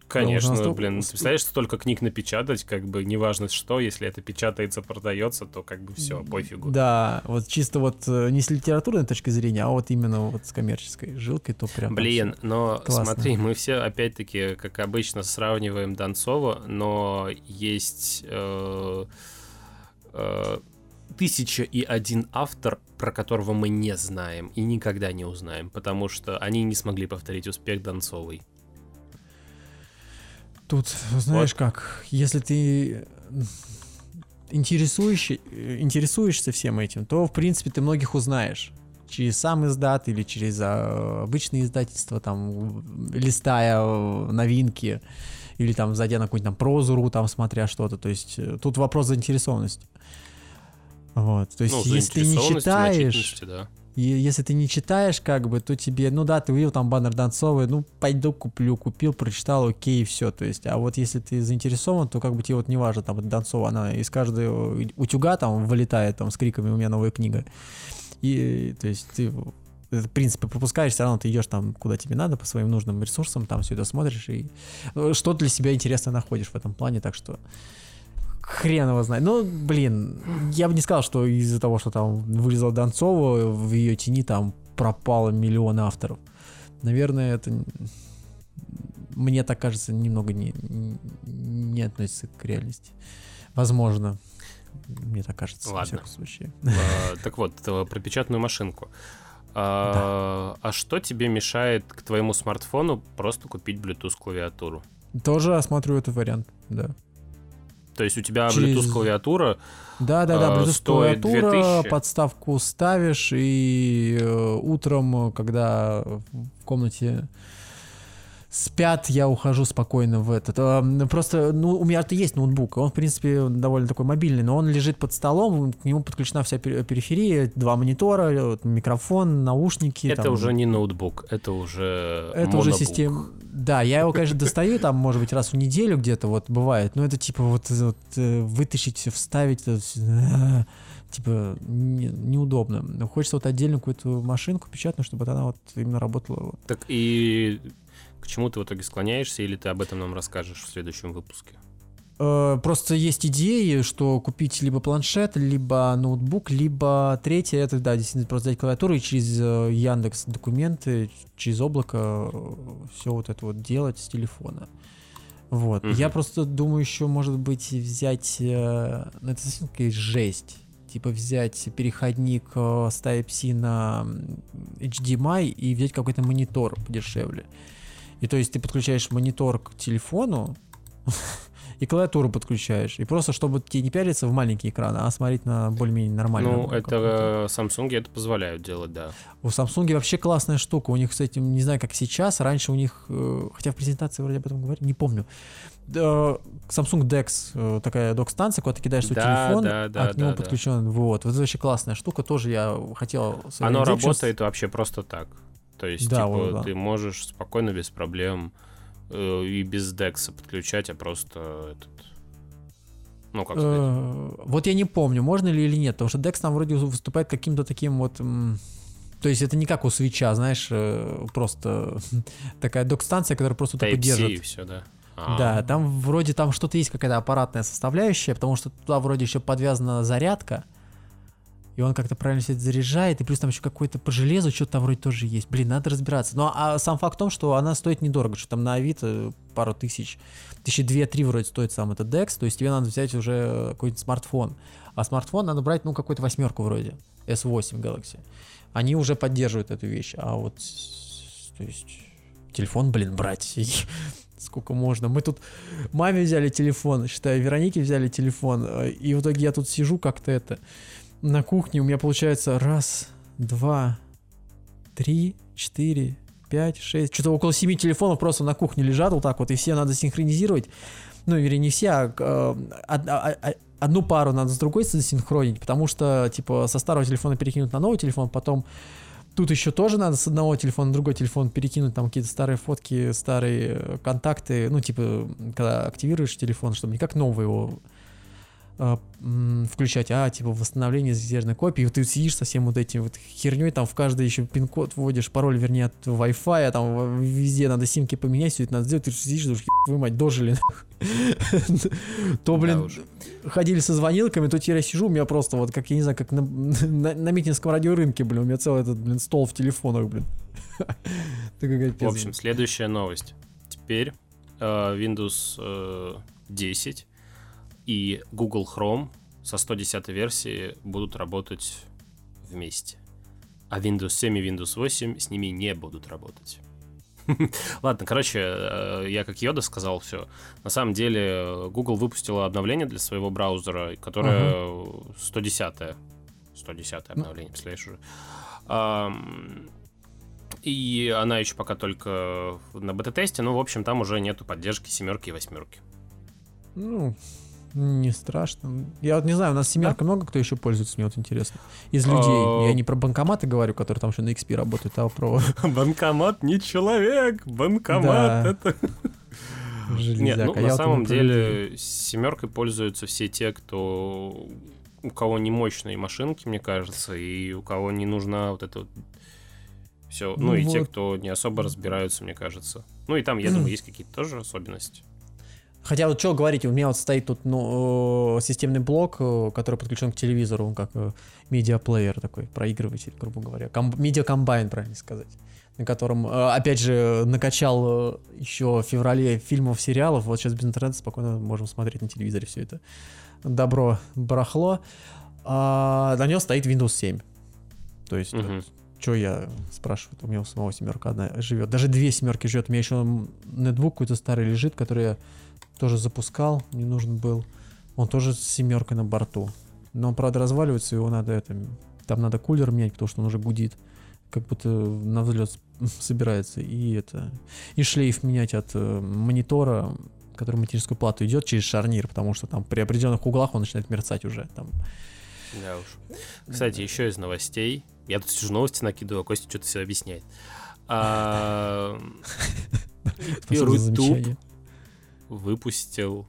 Конечно, настолько- блин, ты представляешь, столько книг напечатать, как бы неважно что, если это печатается, продается, то как бы все, пофигу. Да, вот чисто вот э, не с литературной точки зрения, а вот именно вот с коммерческой жилкой, то прям... Блин, но Классно. смотри, мы все опять-таки, как обычно, сравниваем Донцова, но есть э, э, тысяча и один автор, про которого мы не знаем и никогда не узнаем, потому что они не смогли повторить успех Донцовой. Тут, знаешь как, если ты интересующий, э, интересуешься всем этим, то, в принципе, ты многих узнаешь. Через сам издат или через а, обычные издательства, там, листая э, новинки, или там зайдя на какую-нибудь там прозу.ру, там, смотря что-то. То есть э, тут вопрос заинтересованности. Вот. То есть, Ну, если ты не читаешь, да. и если ты не читаешь, как бы, то тебе, ну да, ты увидел там баннер Донцовой, ну пойду куплю, купил, прочитал, окей, все. То есть, а вот если ты заинтересован, то как бы тебе вот не важно, там, Донцова, она из каждого утюга там вылетает там с криками «У меня новая книга». И, то есть, ты в принципе, пропускаешь, все равно ты идешь там, куда тебе надо, по своим нужным ресурсам, там все это смотришь и э, что для себя интересно находишь в этом плане, так что хрен его знает. Ну, блин, я бы не сказал, что из-за того, что там вылезла Донцова, в ее тени там пропало миллион авторов. Наверное, это мне так кажется, немного не, не относится к реальности. Возможно. Мне так кажется, во Ладно. всяком случае. А, Так вот, э, про печатную машинку. А а что тебе мешает к твоему смартфону просто купить Bluetooth клавиатуру? Тоже осматриваю этот вариант, да. То есть у тебя Через- Bluetooth клавиатура, Да, да, да, Bluetooth клавиатура, 2000. подставку ставишь, и э, утром, когда в комнате спят, я ухожу спокойно в этот. А, м, Просто, ну, у меня-то есть ноутбук, он, в принципе, довольно такой мобильный, но он лежит под столом, к нему подключена вся пер- периферия, два монитора, микрофон, наушники. это там, уже не ноутбук, это уже это уже монобук. система. Да, я его, конечно, достаю там, может быть, раз в неделю где-то вот бывает. Но это типа вот, вот, э, вытащить, вставить, э, типа не- неудобно. Но Хочется вот отдельно какую-то машинку печатную, чтобы она вот именно работала. Так и чему ты в итоге склоняешься, или ты об этом нам расскажешь в следующем выпуске? Э, Просто есть идеи, что купить либо планшет, либо ноутбук, либо третье, это, да, действительно, просто взять клавиатуру и через э, Яндекс документы, через облако все вот это вот делать с телефона. Вот. Мгм. Я просто думаю еще, может быть, взять... э, ну, это совсем какая жесть. Типа взять переходник э, с Type-C на HDMI и взять какой-то монитор подешевле. И то есть ты подключаешь монитор к телефону, (laughs) и клавиатуру подключаешь. И просто, чтобы тебе не пялиться в маленький экран, а смотреть на более-менее нормальный. ну, это Samsung это позволяют делать, да. У Samsung вообще классная штука. У них с этим, не знаю, как сейчас. Раньше у них, э, хотя в презентации вроде об этом говорили, не помню. Да, Samsung DeX, э, такая док-станция, куда ты кидаешь свой Да, телефон, да, да, а к нему да, да. подключен. Вот. Вот это вообще классная штука. Тоже я хотел... Оно работает вообще просто так. То есть, Да, типа, вот, да. ты можешь спокойно, без проблем э, и без декса подключать, а просто этот... Ну, как сказать? Э, Вот я не помню, можно ли или нет, потому что DeX там вроде выступает каким-то таким вот... То есть это не как у свеча, знаешь, э, просто (laughs) такая док-станция, которая просто тупо Type-C и держит. все, да. А, Да, там вроде там что-то есть какая-то аппаратная составляющая, потому что туда вроде еще подвязана зарядка. И он как-то правильно все это заряжает, и плюс там еще какой-то по железу что-то там вроде тоже есть. Блин, надо разбираться. Ну, а сам факт в том, что она стоит недорого, что там на Авито пару тысяч, тысячи две-три вроде стоит сам этот DeX, то есть тебе надо взять уже какой-нибудь смартфон. А смартфон надо брать, ну, какую-то восьмерку вроде, S8 Galaxy. Они уже поддерживают эту вещь, а вот, то есть, телефон, блин, брать (laughs) сколько можно. Мы тут маме взяли телефон, считаю, Веронике взяли телефон, и в итоге я тут сижу как-то это на кухне у меня получается раз, два, три, четыре, пять, шесть, что-то около семи телефонов просто на кухне лежат вот так вот, и все надо синхронизировать. Ну, или не все, а, э, а, а, одну пару надо с другой синхронить, потому что, типа, со старого телефона перекинуть на новый телефон, потом тут еще тоже надо с одного телефона на другой телефон перекинуть там какие-то старые фотки, старые э, контакты, ну, типа, когда активируешь телефон, чтобы не как новый его а, включать, а, типа, восстановление зарезервной копии, и ты сидишь со всем вот этим вот херней, там в каждый еще пин-код вводишь, пароль, вернее, от Wi-Fi, а там везде надо симки поменять, все это надо сделать, ты сидишь, думаешь, вы мать, дожили. (laughs) То, блин, ходили со звонилками, то теперь я сижу, у меня просто вот, как, я не знаю, как на, на, на митинском радиорынке, блин, у меня целый этот, блин, стол в телефонах, блин. (laughs) В общем, следующая новость. Теперь э, Windows 10 э, и Google Chrome со 110 версии будут работать вместе. А Windows 7 и Windows 8 с ними не будут работать. (laughs) Ладно, короче, э, я как Йода сказал все. На самом деле, Google выпустила обновление для своего браузера, которое uh-huh. 110 110 обновление, представляешь уже. И она еще пока только на бета-тесте, но, в общем, там уже нету поддержки семерки и восьмерки. Ну, не страшно. Я вот не знаю, у нас семерка да? много кто еще пользуется, мне вот интересно. Из людей. Я не про банкоматы говорю, которые там еще на XP работают, а про... (laughs) Банкомат не человек, банкомат это... (laughs) Нет, ну, на самом деле семеркой пользуются все те, кто у кого не мощные машинки, мне кажется, и у кого не нужна вот эта вот все, ну, ну и вот. те, кто не особо разбираются, мне кажется. Ну и там, я думаю, есть какие-то тоже особенности. Хотя вот что говорить, у меня вот стоит тут ну, э, системный блок, э, который подключен к телевизору, как э, медиаплеер такой, проигрыватель, грубо говоря. Ком- медиакомбайн, правильно сказать. На котором, опять же, накачал еще в феврале фильмов, сериалов. Вот сейчас без интернета спокойно можем смотреть на телевизоре все это добро, барахло. А на нем стоит Windows 7. То есть, угу. uh что я спрашиваю, у меня у самого семерка одна живет. Даже две семерки живет. У меня еще нетбук какой-то старый лежит, который я тоже запускал, не нужен был. Он тоже с семеркой на борту. Но он, правда, разваливается, его надо это... Там надо кулер менять, потому что он уже гудит. Как будто на взлет (laughs) собирается. И это... И шлейф менять от э, монитора, который материнскую плату идет через шарнир, потому что там при определенных углах он начинает мерцать уже. Там. Да уж. Кстати, еще из новостей. Я тут сижу новости накидываю, а Костя что-то все объясняет. А, (laughs) Рутуб выпустил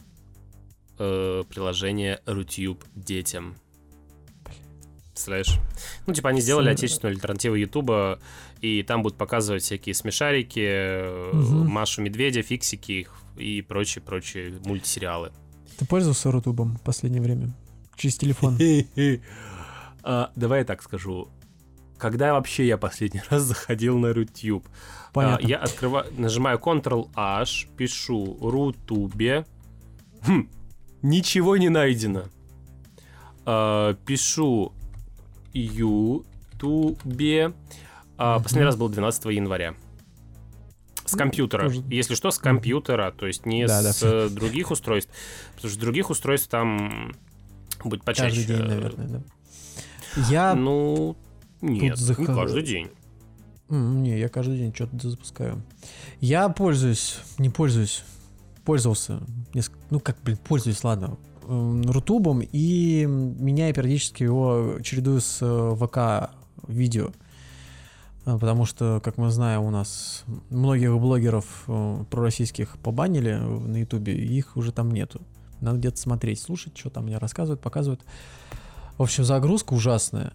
э, приложение Рутюб детям. Представляешь? Ну, типа, они сделали отечественную альтернативу Ютуба, и там будут показывать всякие смешарики, угу. Машу Медведя, фиксики и прочие-прочие мультсериалы. Ты пользовался Рутубом в последнее время? Через телефон? (laughs) а, давай я так скажу. Когда вообще я последний (laughs) раз заходил на Рутюб? Понятно. А, я открываю, нажимаю Ctrl-H, пишу Рутубе. Хм, ничего не найдено. А, пишу Ютубе. А, последний раз был 12 января. С компьютера. Тоже... Если что, с компьютера, то есть не да, с да. других устройств. Потому что других устройств там будет почаще. Каждый день, наверное, да. Я... Ну, нет, зах... не каждый день. Не, я каждый день что-то запускаю. Я пользуюсь, не пользуюсь, пользовался, ну как, блин, пользуюсь, ладно, Рутубом и меняю периодически его, чередую с э, ВК видео. А, потому что, как мы знаем, у нас многих блогеров э, пророссийских побанили на Ютубе, их уже там нету. Надо где-то смотреть, слушать, что там мне рассказывают, показывают. В общем, загрузка ужасная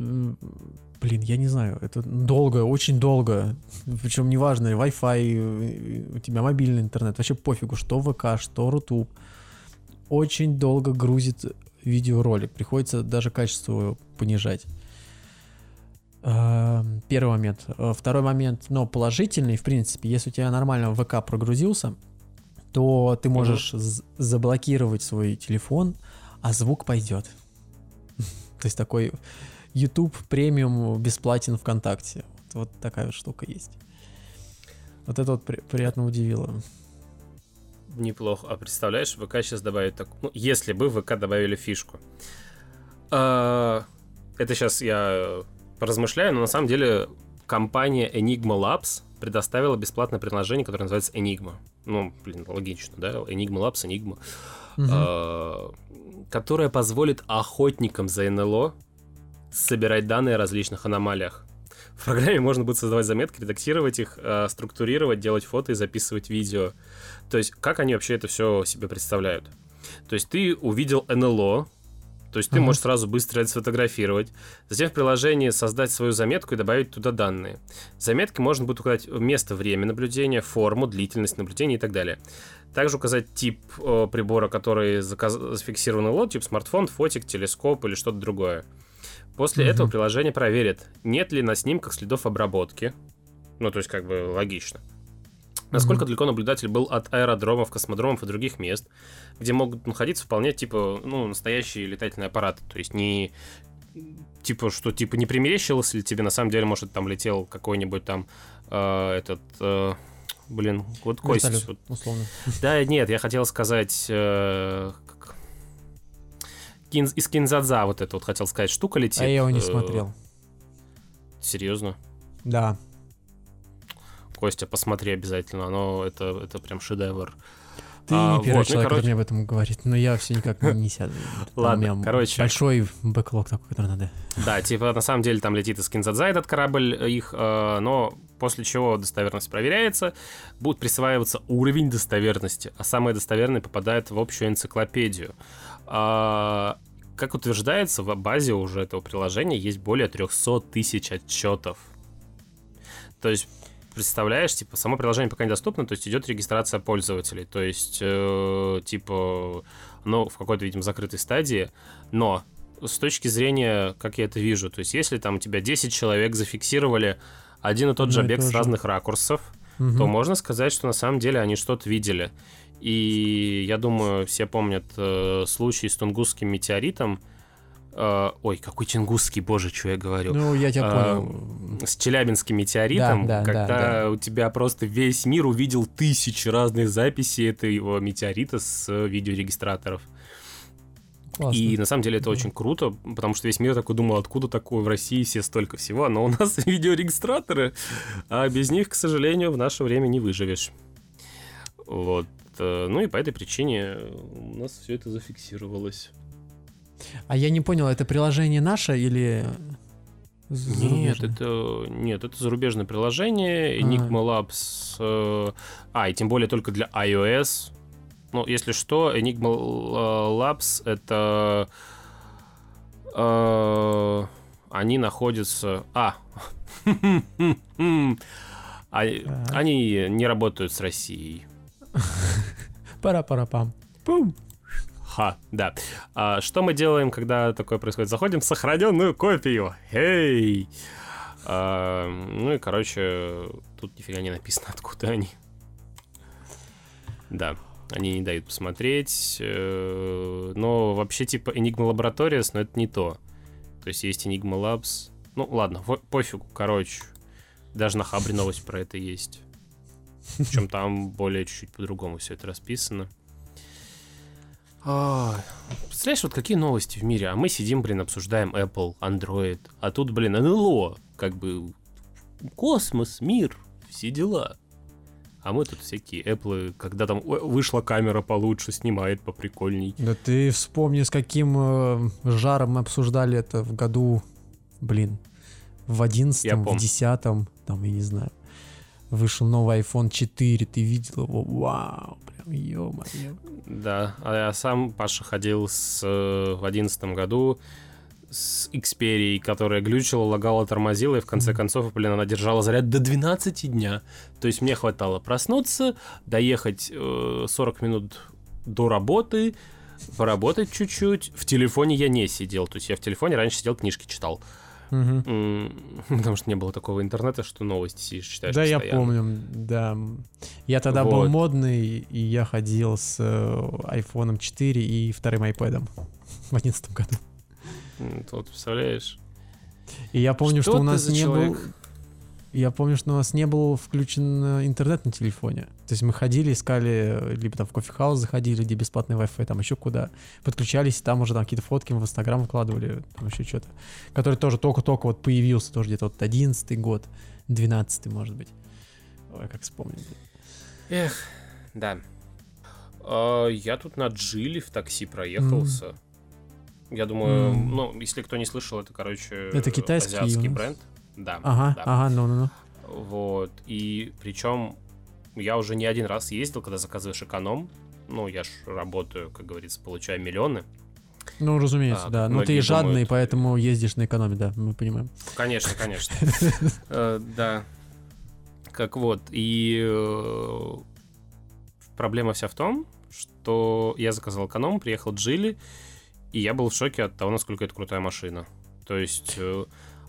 блин, я не знаю, это долго, очень долго. Причем неважно, Wi-Fi, у тебя мобильный интернет, вообще пофигу, что ВК, что Рутуб. Очень долго грузит видеоролик. Приходится даже качество понижать. Э, Первый момент. Э, Второй момент, но положительный, в принципе, если у тебя нормально ВК прогрузился, то ты можешь з- заблокировать свой телефон, а звук пойдет. (laughs) То есть такой YouTube премиум бесплатен ВКонтакте. Вот, вот такая вот штука есть. Вот это вот при- приятно удивило. Неплохо. А представляешь, ВК сейчас добавит так. Ну, если бы ВК добавили фишку. А, Это сейчас я поразмышляю, но на самом деле компания Enigma Labs предоставила бесплатное приложение, которое называется Enigma. Ну, блин, логично, да? Enigma Labs, Enigma. Мгм. а, которая позволит охотникам за НЛО собирать данные о различных аномалиях. В программе можно будет создавать заметки, редактировать их, а, структурировать, делать фото и записывать видео. То есть, как они вообще это все себе представляют? То есть, ты увидел НЛО, то есть ты Мгм. можешь сразу быстро это сфотографировать, затем в приложении создать свою заметку и добавить туда данные. В заметке можно будет указать место, время наблюдения, форму, длительность наблюдения и так далее. Также указать тип э, прибора, который заказ- зафиксирован на лот, тип смартфон, фотик, телескоп или что-то другое. После Мгм. этого приложение проверит, нет ли на снимках следов обработки. Ну, то есть, как бы логично. Насколько Мгм. далеко наблюдатель был от аэродромов, космодромов и других мест, где могут находиться вполне типа, ну, настоящие летательные аппараты. То есть не типа, что типа не примерещилось ли тебе на самом деле, может, там летел какой-нибудь там э, этот э, блин, вот кость. Вертолет, вот. условно. Да, нет, я хотел сказать э, как- Кин- из Кинзадза вот это вот хотел сказать, штука летит. А я его не э, смотрел. Серьезно? Да. Костя, посмотри обязательно, оно это, это прям шедевр. Ты А, не первый вот, ну, человек, короче- который мне об этом говорит, но я все никак не, (laughs) сяду. Ладно, у короче. Большой бэклог такой, который надо. Да, типа на самом деле там летит из Кинзадза этот корабль э, их, э, но после чего достоверность проверяется, будет присваиваться уровень достоверности, а самые достоверные попадают в общую энциклопедию. А, как утверждается, в базе уже этого приложения есть более 300 тысяч отчетов. То есть представляешь, типа, само приложение пока недоступно, то есть идет регистрация пользователей, то есть, э, типа, оно в какой-то, видимо, закрытой стадии, но с точки зрения, как я это вижу, то есть, если там у тебя 10 человек зафиксировали один и тот же Ну, объект это с разных ракурсов, Мгм. то можно сказать, что на самом деле они что-то видели. И я думаю, все помнят э, случай с тунгусским метеоритом. Э, ой, какой тунгусский, боже, что я говорю. Ну, я тебя А, понял. с челябинским метеоритом, Да, да, когда да, да. у тебя просто весь мир увидел тысячи разных записей этого метеорита с э, видеорегистраторов. Классно. И на самом деле это Да. очень круто, потому что весь мир такой думал, откуда такое в России все столько всего, но у нас (laughs) видеорегистраторы, а без них, к сожалению, в наше время не выживешь. Вот. Э, Ну и по этой причине у нас все это зафиксировалось. А я не понял, это приложение наше или Нет, это нет, это зарубежное приложение А. Enigma Labs. э, а, и тем более только для iOS. Ну, если что, Enigma Labs это э, они находятся. А, (laughs) они не работают с Россией. (laughs) Пара-пара-пам. Пум. Ха, да. А, что мы делаем, когда такое происходит? Заходим в сохраненную копию. Эй! А, ну и, короче, тут нифига не написано, (laughs) откуда они. Да, они не дают посмотреть. э, Но вообще, типа, Enigma Laboratories, но это не то. То есть есть Enigma Labs. Ну, ладно, пофигу, короче. Даже на Хабре новость про это есть. Причем там более чуть-чуть по-другому все это расписано. А, Представляешь, вот какие новости в мире? А мы сидим, блин, обсуждаем Apple, Android. А тут, блин, НЛО. Как бы космос, мир, все дела. А мы тут всякие Apple, когда там «Ой, вышла камера получше, снимает поприкольней. Да ты вспомни, с каким э, жаром мы обсуждали это в году, блин, в одиннадцатом, в десятом, там, я не знаю. Вышел новый iPhone 4, ты видел его? Вау, прям ё-моё. Да, а я сам, Паша, ходил с, э, в одиннадцатом году с Xperia, которая глючила, лагала, тормозила, и в конце концов, блин, она держала заряд до 12 дня. То есть мне хватало проснуться, доехать э, 40 минут до работы, поработать чуть-чуть. В телефоне я не сидел. То есть я в телефоне раньше сидел, книжки читал. М, (laughs) Потому что не было такого интернета, что новости сидишь, читаешь Да, я постоянно. помню, да. Я тогда был Вот. модный, и я ходил с э, айфоном 4 и вторым айпэдом (laughs) в 2011 году. Вот, представляешь? И я помню, что, Что у нас не был... Я помню, что у нас не был включен э, интернет на телефоне. То есть мы ходили, искали, э, либо там в кофехаус заходили, где бесплатный Wi-Fi, там еще куда. Подключались, и там уже там какие-то фотки мы в Инстаграм выкладывали, там еще что-то. Который тоже только-только вот появился, тоже где-то вот 11 год, 12 может быть. Ой, как вспомнить. Эх, да. А, я тут на Джиле в такси проехался. Я думаю, М. ну, если кто не слышал, это, короче, Это китайский азиатский бренд. Да. Ага, да. ага, ну-ну-ну. Вот. И причем я уже не один раз ездил, когда заказываешь эконом. Ну, я ж работаю, как говорится, получаю миллионы. Ну, разумеется, А, да. как Ну, ты жадный, думают. поэтому ездишь на экономе, да, мы понимаем. Конечно, конечно. (laughs) Э, Да. Как вот. И э, проблема вся в том, что я заказал эконом, приехал Джили, и я был в шоке от того, насколько это крутая машина. То есть э,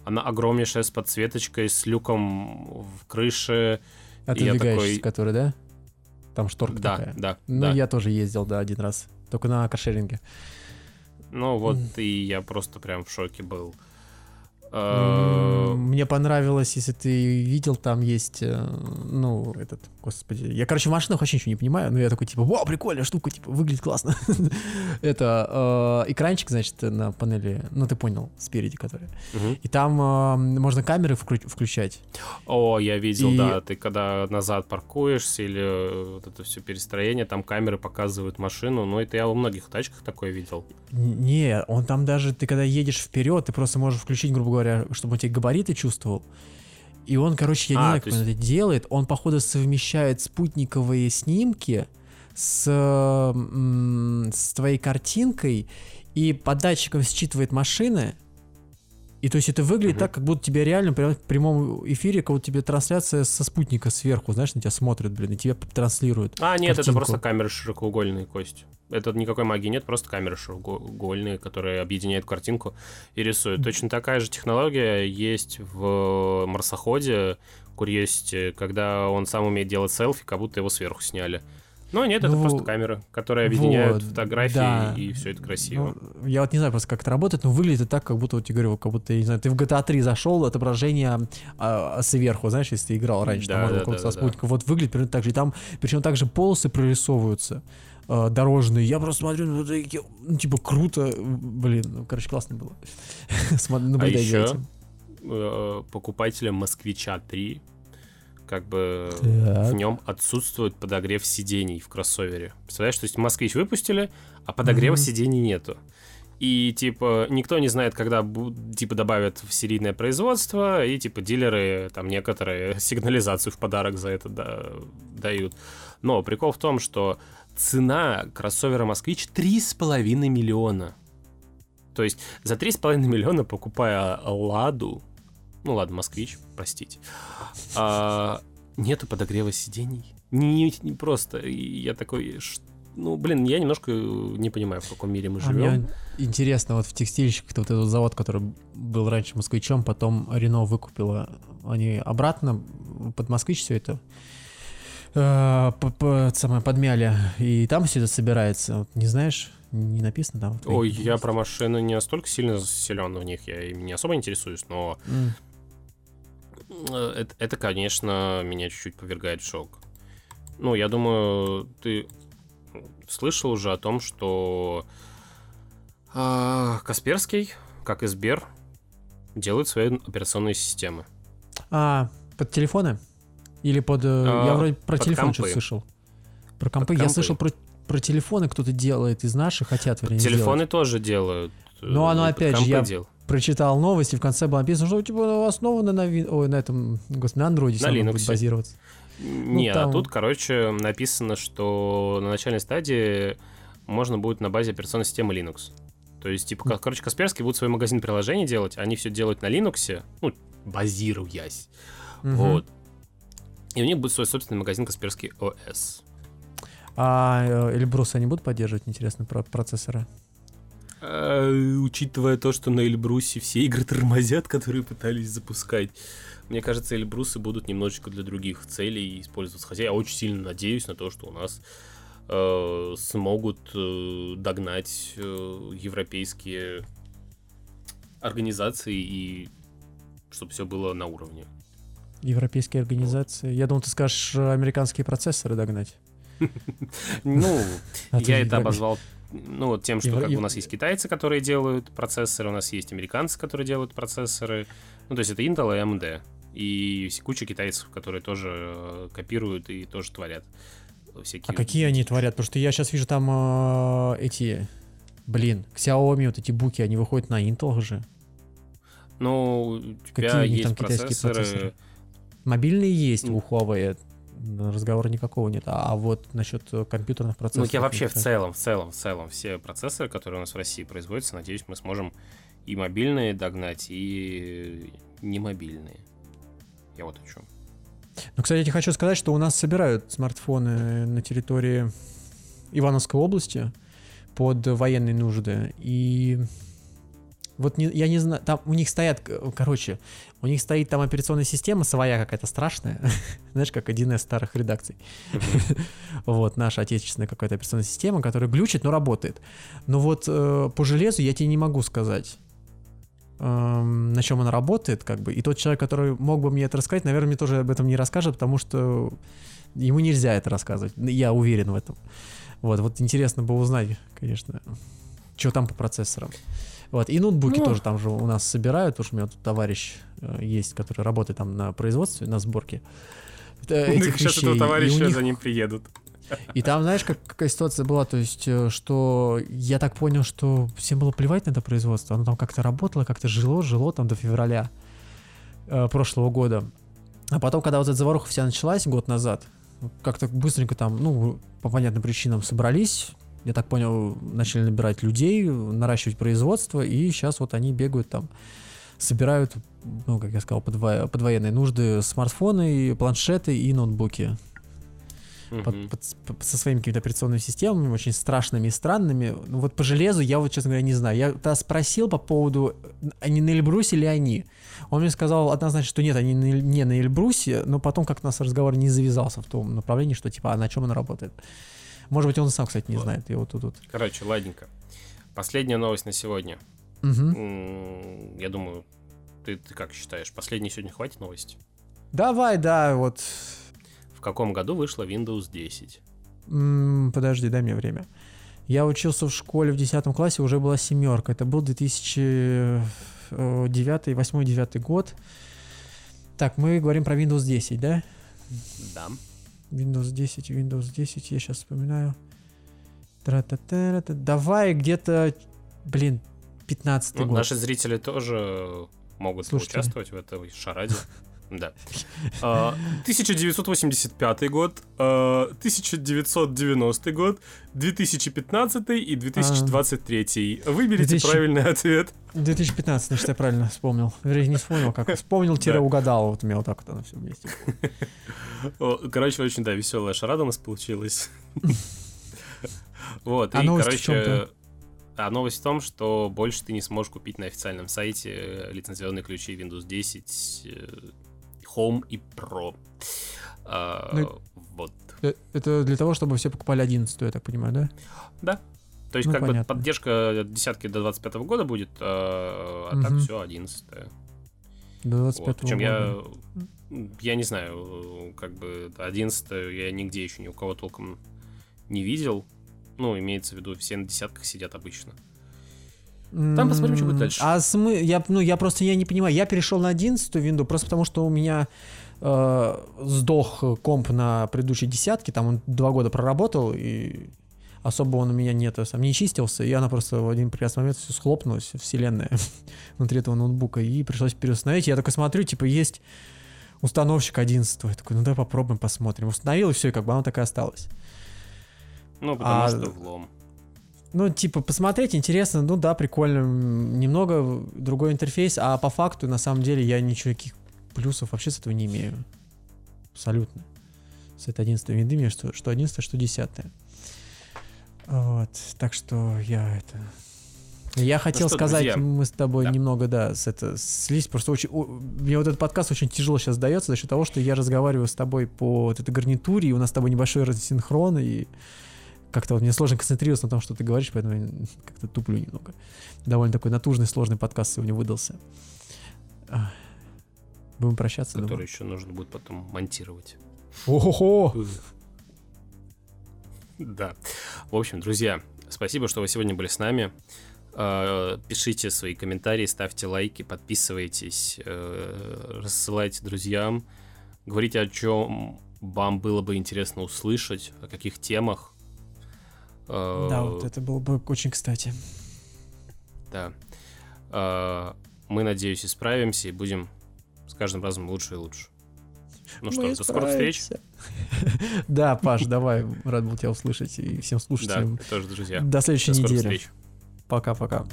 она огромнейшая с подсветочкой, с люком в крыше. Отодвигающийся, такой- который, да? Там шторка Да, такая. да, Ну, да. я тоже ездил, да, один раз. Только на каршеринге. Ну вот, и я просто прям в шоке был. Э, Мне понравилось, если ты видел, там есть, э, ну, этот, господи, я, короче, в машинах вообще ничего не понимаю, но я такой, типа, вау, прикольная штука, типа, выглядит классно. (laughs) Это э, экранчик, значит, на панели, ну, ты понял, спереди, который. И там э, можно камеры вклю- включать. О, я видел, И- да. Ты когда назад паркуешься или э, вот это все перестроение, там камеры показывают машину. Ну, это я у многих тачках такое видел. Не, он там даже, ты когда едешь вперед, ты просто можешь включить, грубо говоря, чтобы он тебе габариты чувствовал. И он, короче, я не А, знаю, то как он это делает. Он, походу, совмещает спутниковые снимки с, с твоей картинкой и по датчикам считывает машины. И то есть это выглядит Мгм. так, как будто тебе реально прям в прямом эфире, как будто тебе трансляция со спутника сверху, знаешь, на тебя смотрят, блин, и тебя транслируют. А, нет, это Картинку. просто камеры широкоугольные, Кость. Это никакой магии нет, просто камеры широкоугольные, которые объединяют картинку и рисуют. Точно такая же технология есть в марсоходе Курьезте, когда он сам умеет делать селфи, как будто его сверху сняли. Но нет, это Ну, просто камеры, которые объединяют вот, фотографии, да. и все это красиво. Ну, я вот не знаю просто, как это работает, но выглядит это так, как будто, вот я говорю, как будто, я не знаю, ты в GTA 3 зашел, отображение а, сверху, знаешь, если ты играл раньше, там Да, можно да, было да, со да, спутника, вот выглядит примерно так же, и там, причем также полосы прорисовываются, а, дорожные, я просто смотрю, ну, ну, типа, круто, блин, ну, короче, классно было. (laughs) Наблюдай за еще этим. э, покупателям Москвича 3 как бы Так. в нем отсутствует подогрев сидений в кроссовере. Представляешь, то есть Москвич выпустили, а подогрева Мгм. сидений нету. И, типа, никто не знает, когда, типа, добавят в серийное производство, и, типа, дилеры, там, некоторые (laughs) сигнализацию в подарок за это да- дают. Но прикол в том, что цена кроссовера «Москвич» 3,5 миллиона. То есть за 3,5 миллиона, покупая «Ладу», ну ладно, «Москвич», простите, а, нету подогрева сидений. Не, не просто. Я такой, ну, блин, я немножко не понимаю, в каком мире мы А живем. мне интересно, вот в текстильщиках вот этот завод, который был раньше москвичом, потом Рено выкупила, они обратно под москвич все это э, по- по- самое подмяли, и там все это собирается. Вот не знаешь, не написано там? твоих Ой, я про машины не настолько сильно силен в них, я ими не особо интересуюсь, но М. э, это, это, конечно, меня чуть-чуть повергает в шок. Ну, я думаю, ты слышал уже о том, что а, Касперский, как и Сбер, делают свои операционные системы. А, под телефоны? Или под... э, А, я вроде про под телефон компы. что-то слышал. Про компы. Я компы. слышал про, про телефоны кто-то делает из наших, хотят, вернее, Телефоны сделать. тоже делают. э, Ну, оно под опять же, я дел- Прочитал новости, в конце было написано, что типа основано на, вин- ой, на этом, господи, на андроиде На самое будет Linux. базироваться. Не, там- а тут, короче, написано, что на начальной стадии можно будет на базе операционной системы Linux. То есть, типа, кор- короче, Касперский будут свой магазин приложений делать, они все делают на Linux, ну, базируясь. Мгм. Вот. И у них будет свой собственный магазин Касперский ОС. А э, Эльбрус они будут поддерживать, интересно, про процессоры? А, учитывая то, что на Эльбрусе все игры тормозят, которые пытались запускать, мне кажется, Эльбрусы будут немножечко для других целей использоваться. Хотя я очень сильно надеюсь на то, что у нас э, смогут э, догнать э, европейские организации и чтобы все было на уровне. Европейские организации. Я думал, ты скажешь американские процессоры догнать. (laughs) Ну, А я это обозвал ну, вот тем, что как бы у нас есть китайцы, которые делают процессоры, у нас есть американцы, которые делают процессоры. Ну, то есть это Intel и AMD. И куча китайцев, которые тоже э, копируют и тоже творят всякие... А какие они творят? Потому что я сейчас вижу там э, эти... Блин, Xiaomi, вот эти буки, они выходят на Intel же. Ну, у Какие тебя них есть там китайские процессоры... процессоры? Мобильные есть Ну. у Huawei, разговора никакого нет. А вот насчет э, компьютерных Ну, процессоров... я вообще в целом, в целом, в целом, все процессоры, которые у нас в России производятся, надеюсь, мы сможем и мобильные догнать, и не мобильные. Я вот о чем. Ну, кстати, я хочу сказать, что у нас собирают смартфоны на территории Ивановской области под военные нужды. И вот не- я не знаю, там у них стоят, короче, у них стоит там операционная система своя какая-то страшная, (laughs) знаешь, как 1С старых редакций. (laughs) Вот, наша отечественная какая-то операционная система, которая глючит, но работает. Но вот э, по железу я тебе не могу сказать, эм, на чем она работает, как бы. И тот человек, который мог бы мне это рассказать, наверное, мне тоже об этом не расскажет, потому что ему нельзя это рассказывать. Я уверен в этом. Вот, вот интересно бы узнать, конечно, что там по процессорам. Вот, и ноутбуки Ну. тоже там же у нас собирают, потому что у меня тут товарищ э, есть, который работает там на производстве, на сборке. э, этих Сейчас вещей. этого товарища них- за ним приедут. и там, знаешь, как, какая ситуация была, то есть, э, что я так понял, что всем было плевать на это производство, оно там как-то работало, как-то жило, жило там до февраля э, прошлого года. А потом, когда вот эта заваруха вся началась год назад, как-то быстренько там, ну, по понятным причинам собрались, я так понял, начали набирать людей, наращивать производство, и сейчас вот они бегают там, собирают, ну, как я сказал, под, во- под военные нужды смартфоны, планшеты и ноутбуки под- под- под- со своими какими-то операционными системами, очень страшными и странными. Ну вот по железу я вот, честно говоря, не знаю. Я тогда спросил по поводу, они на Эльбрусе или они. Он мне сказал однозначно, что нет, они на не на Эльбрусе, но потом как-то у нас разговор не завязался в том направлении, что типа, а на чем он работает. Может быть, он сам, кстати, не Ладно. знает. И вот тут. вот. Короче, ладненько. Последняя новость на сегодня. М, Я думаю, ты, ты как считаешь, последней сегодня хватит новости? Давай, да, вот. В каком году вышла Windows 10? М, Подожди, дай мне время. Я учился в школе в 10 классе, уже была семерка. Это был 2009, 8-9 год. Так, мы говорим про Windows 10, да? Да. Windows 10, Windows 10, я сейчас вспоминаю. Давай где-то, блин, 15 Ну, год. наши зрители тоже могут Слушатели. поучаствовать в этой шараде. (laughs) Да. (laughs) А, 1985 год, а, 1990 год, 2015 и 2023. Выберите 2000. правильный ответ. 2015, значит, я правильно вспомнил. Вернее, не вспомнил, как вспомнил-угадал. Вот у меня вот так вот оно все вместе. Короче, очень, да, веселая шарада у нас получилась. (laughs) Вот, А и, новость в короче, чём-то? а новость в том, что больше ты не сможешь купить на официальном сайте э, лицензионные ключи Windows 10 э, Home и Pro. А, Ну, Вот. Э, Это для того, чтобы все покупали 11, я так понимаю, да? То есть, Ну, как бы понятно. поддержка от десятки до 25 года будет, а, а так Мгм. все 11 До 25 Вот. Причем года. я, я не знаю, как бы 11 я нигде еще ни у кого толком не видел. Ну, имеется в виду, все на десятках сидят обычно. Там посмотрим, что будет дальше. А смы... я, ну, я просто я не понимаю. Я перешел на 11 винду просто потому, что у меня э, сдох комп на предыдущей десятке. Там он два года проработал, и особо он у меня нет, сам не чистился, и она просто в один прекрасный момент все схлопнулась, вселенная (laughs) внутри этого ноутбука, и пришлось переустановить. Я такой смотрю, типа, есть установщик 11 Я такой, ну давай попробуем, посмотрим. Установил, и все, и как бы оно так и осталось. Ну, потому А- что влом. Ну, типа, посмотреть интересно, ну да, прикольно. Немного другой интерфейс, а по факту, на самом деле, я ничего, никаких плюсов вообще с этого не имею. Абсолютно. С этой 11 винды, что, что 11, что 10. Вот, так что я это... Я хотел что, сказать, друзья, мы с тобой да. немного, да, с это слизь, просто очень, о, мне вот этот подкаст очень тяжело сейчас дается за счет того, что я разговариваю с тобой по вот этой гарнитуре, и у нас с тобой небольшой рассинхрон, и как-то вот мне сложно концентрироваться на том, что ты говоришь, поэтому я (laughs) как-то туплю немного. Довольно такой натужный, сложный подкаст сегодня выдался. А, Будем прощаться, Который думаю. еще нужно будет потом монтировать. Ого! (laughs) Да. В общем, друзья, спасибо, что вы сегодня были с нами. Э, Пишите свои комментарии, ставьте лайки, подписывайтесь, э, рассылайте друзьям. Говорите, о чем вам было бы интересно услышать, о каких темах. Э, Да, вот это было бы очень кстати. Да. Э, Мы, надеюсь, исправимся и будем с каждым разом лучше и лучше. Ну что, до скорых встреч. (laughs) Да, Паш, давай, рад был тебя услышать и всем Да, слушателям. тоже, друзья. До следующей недели. встреч. Пока-пока.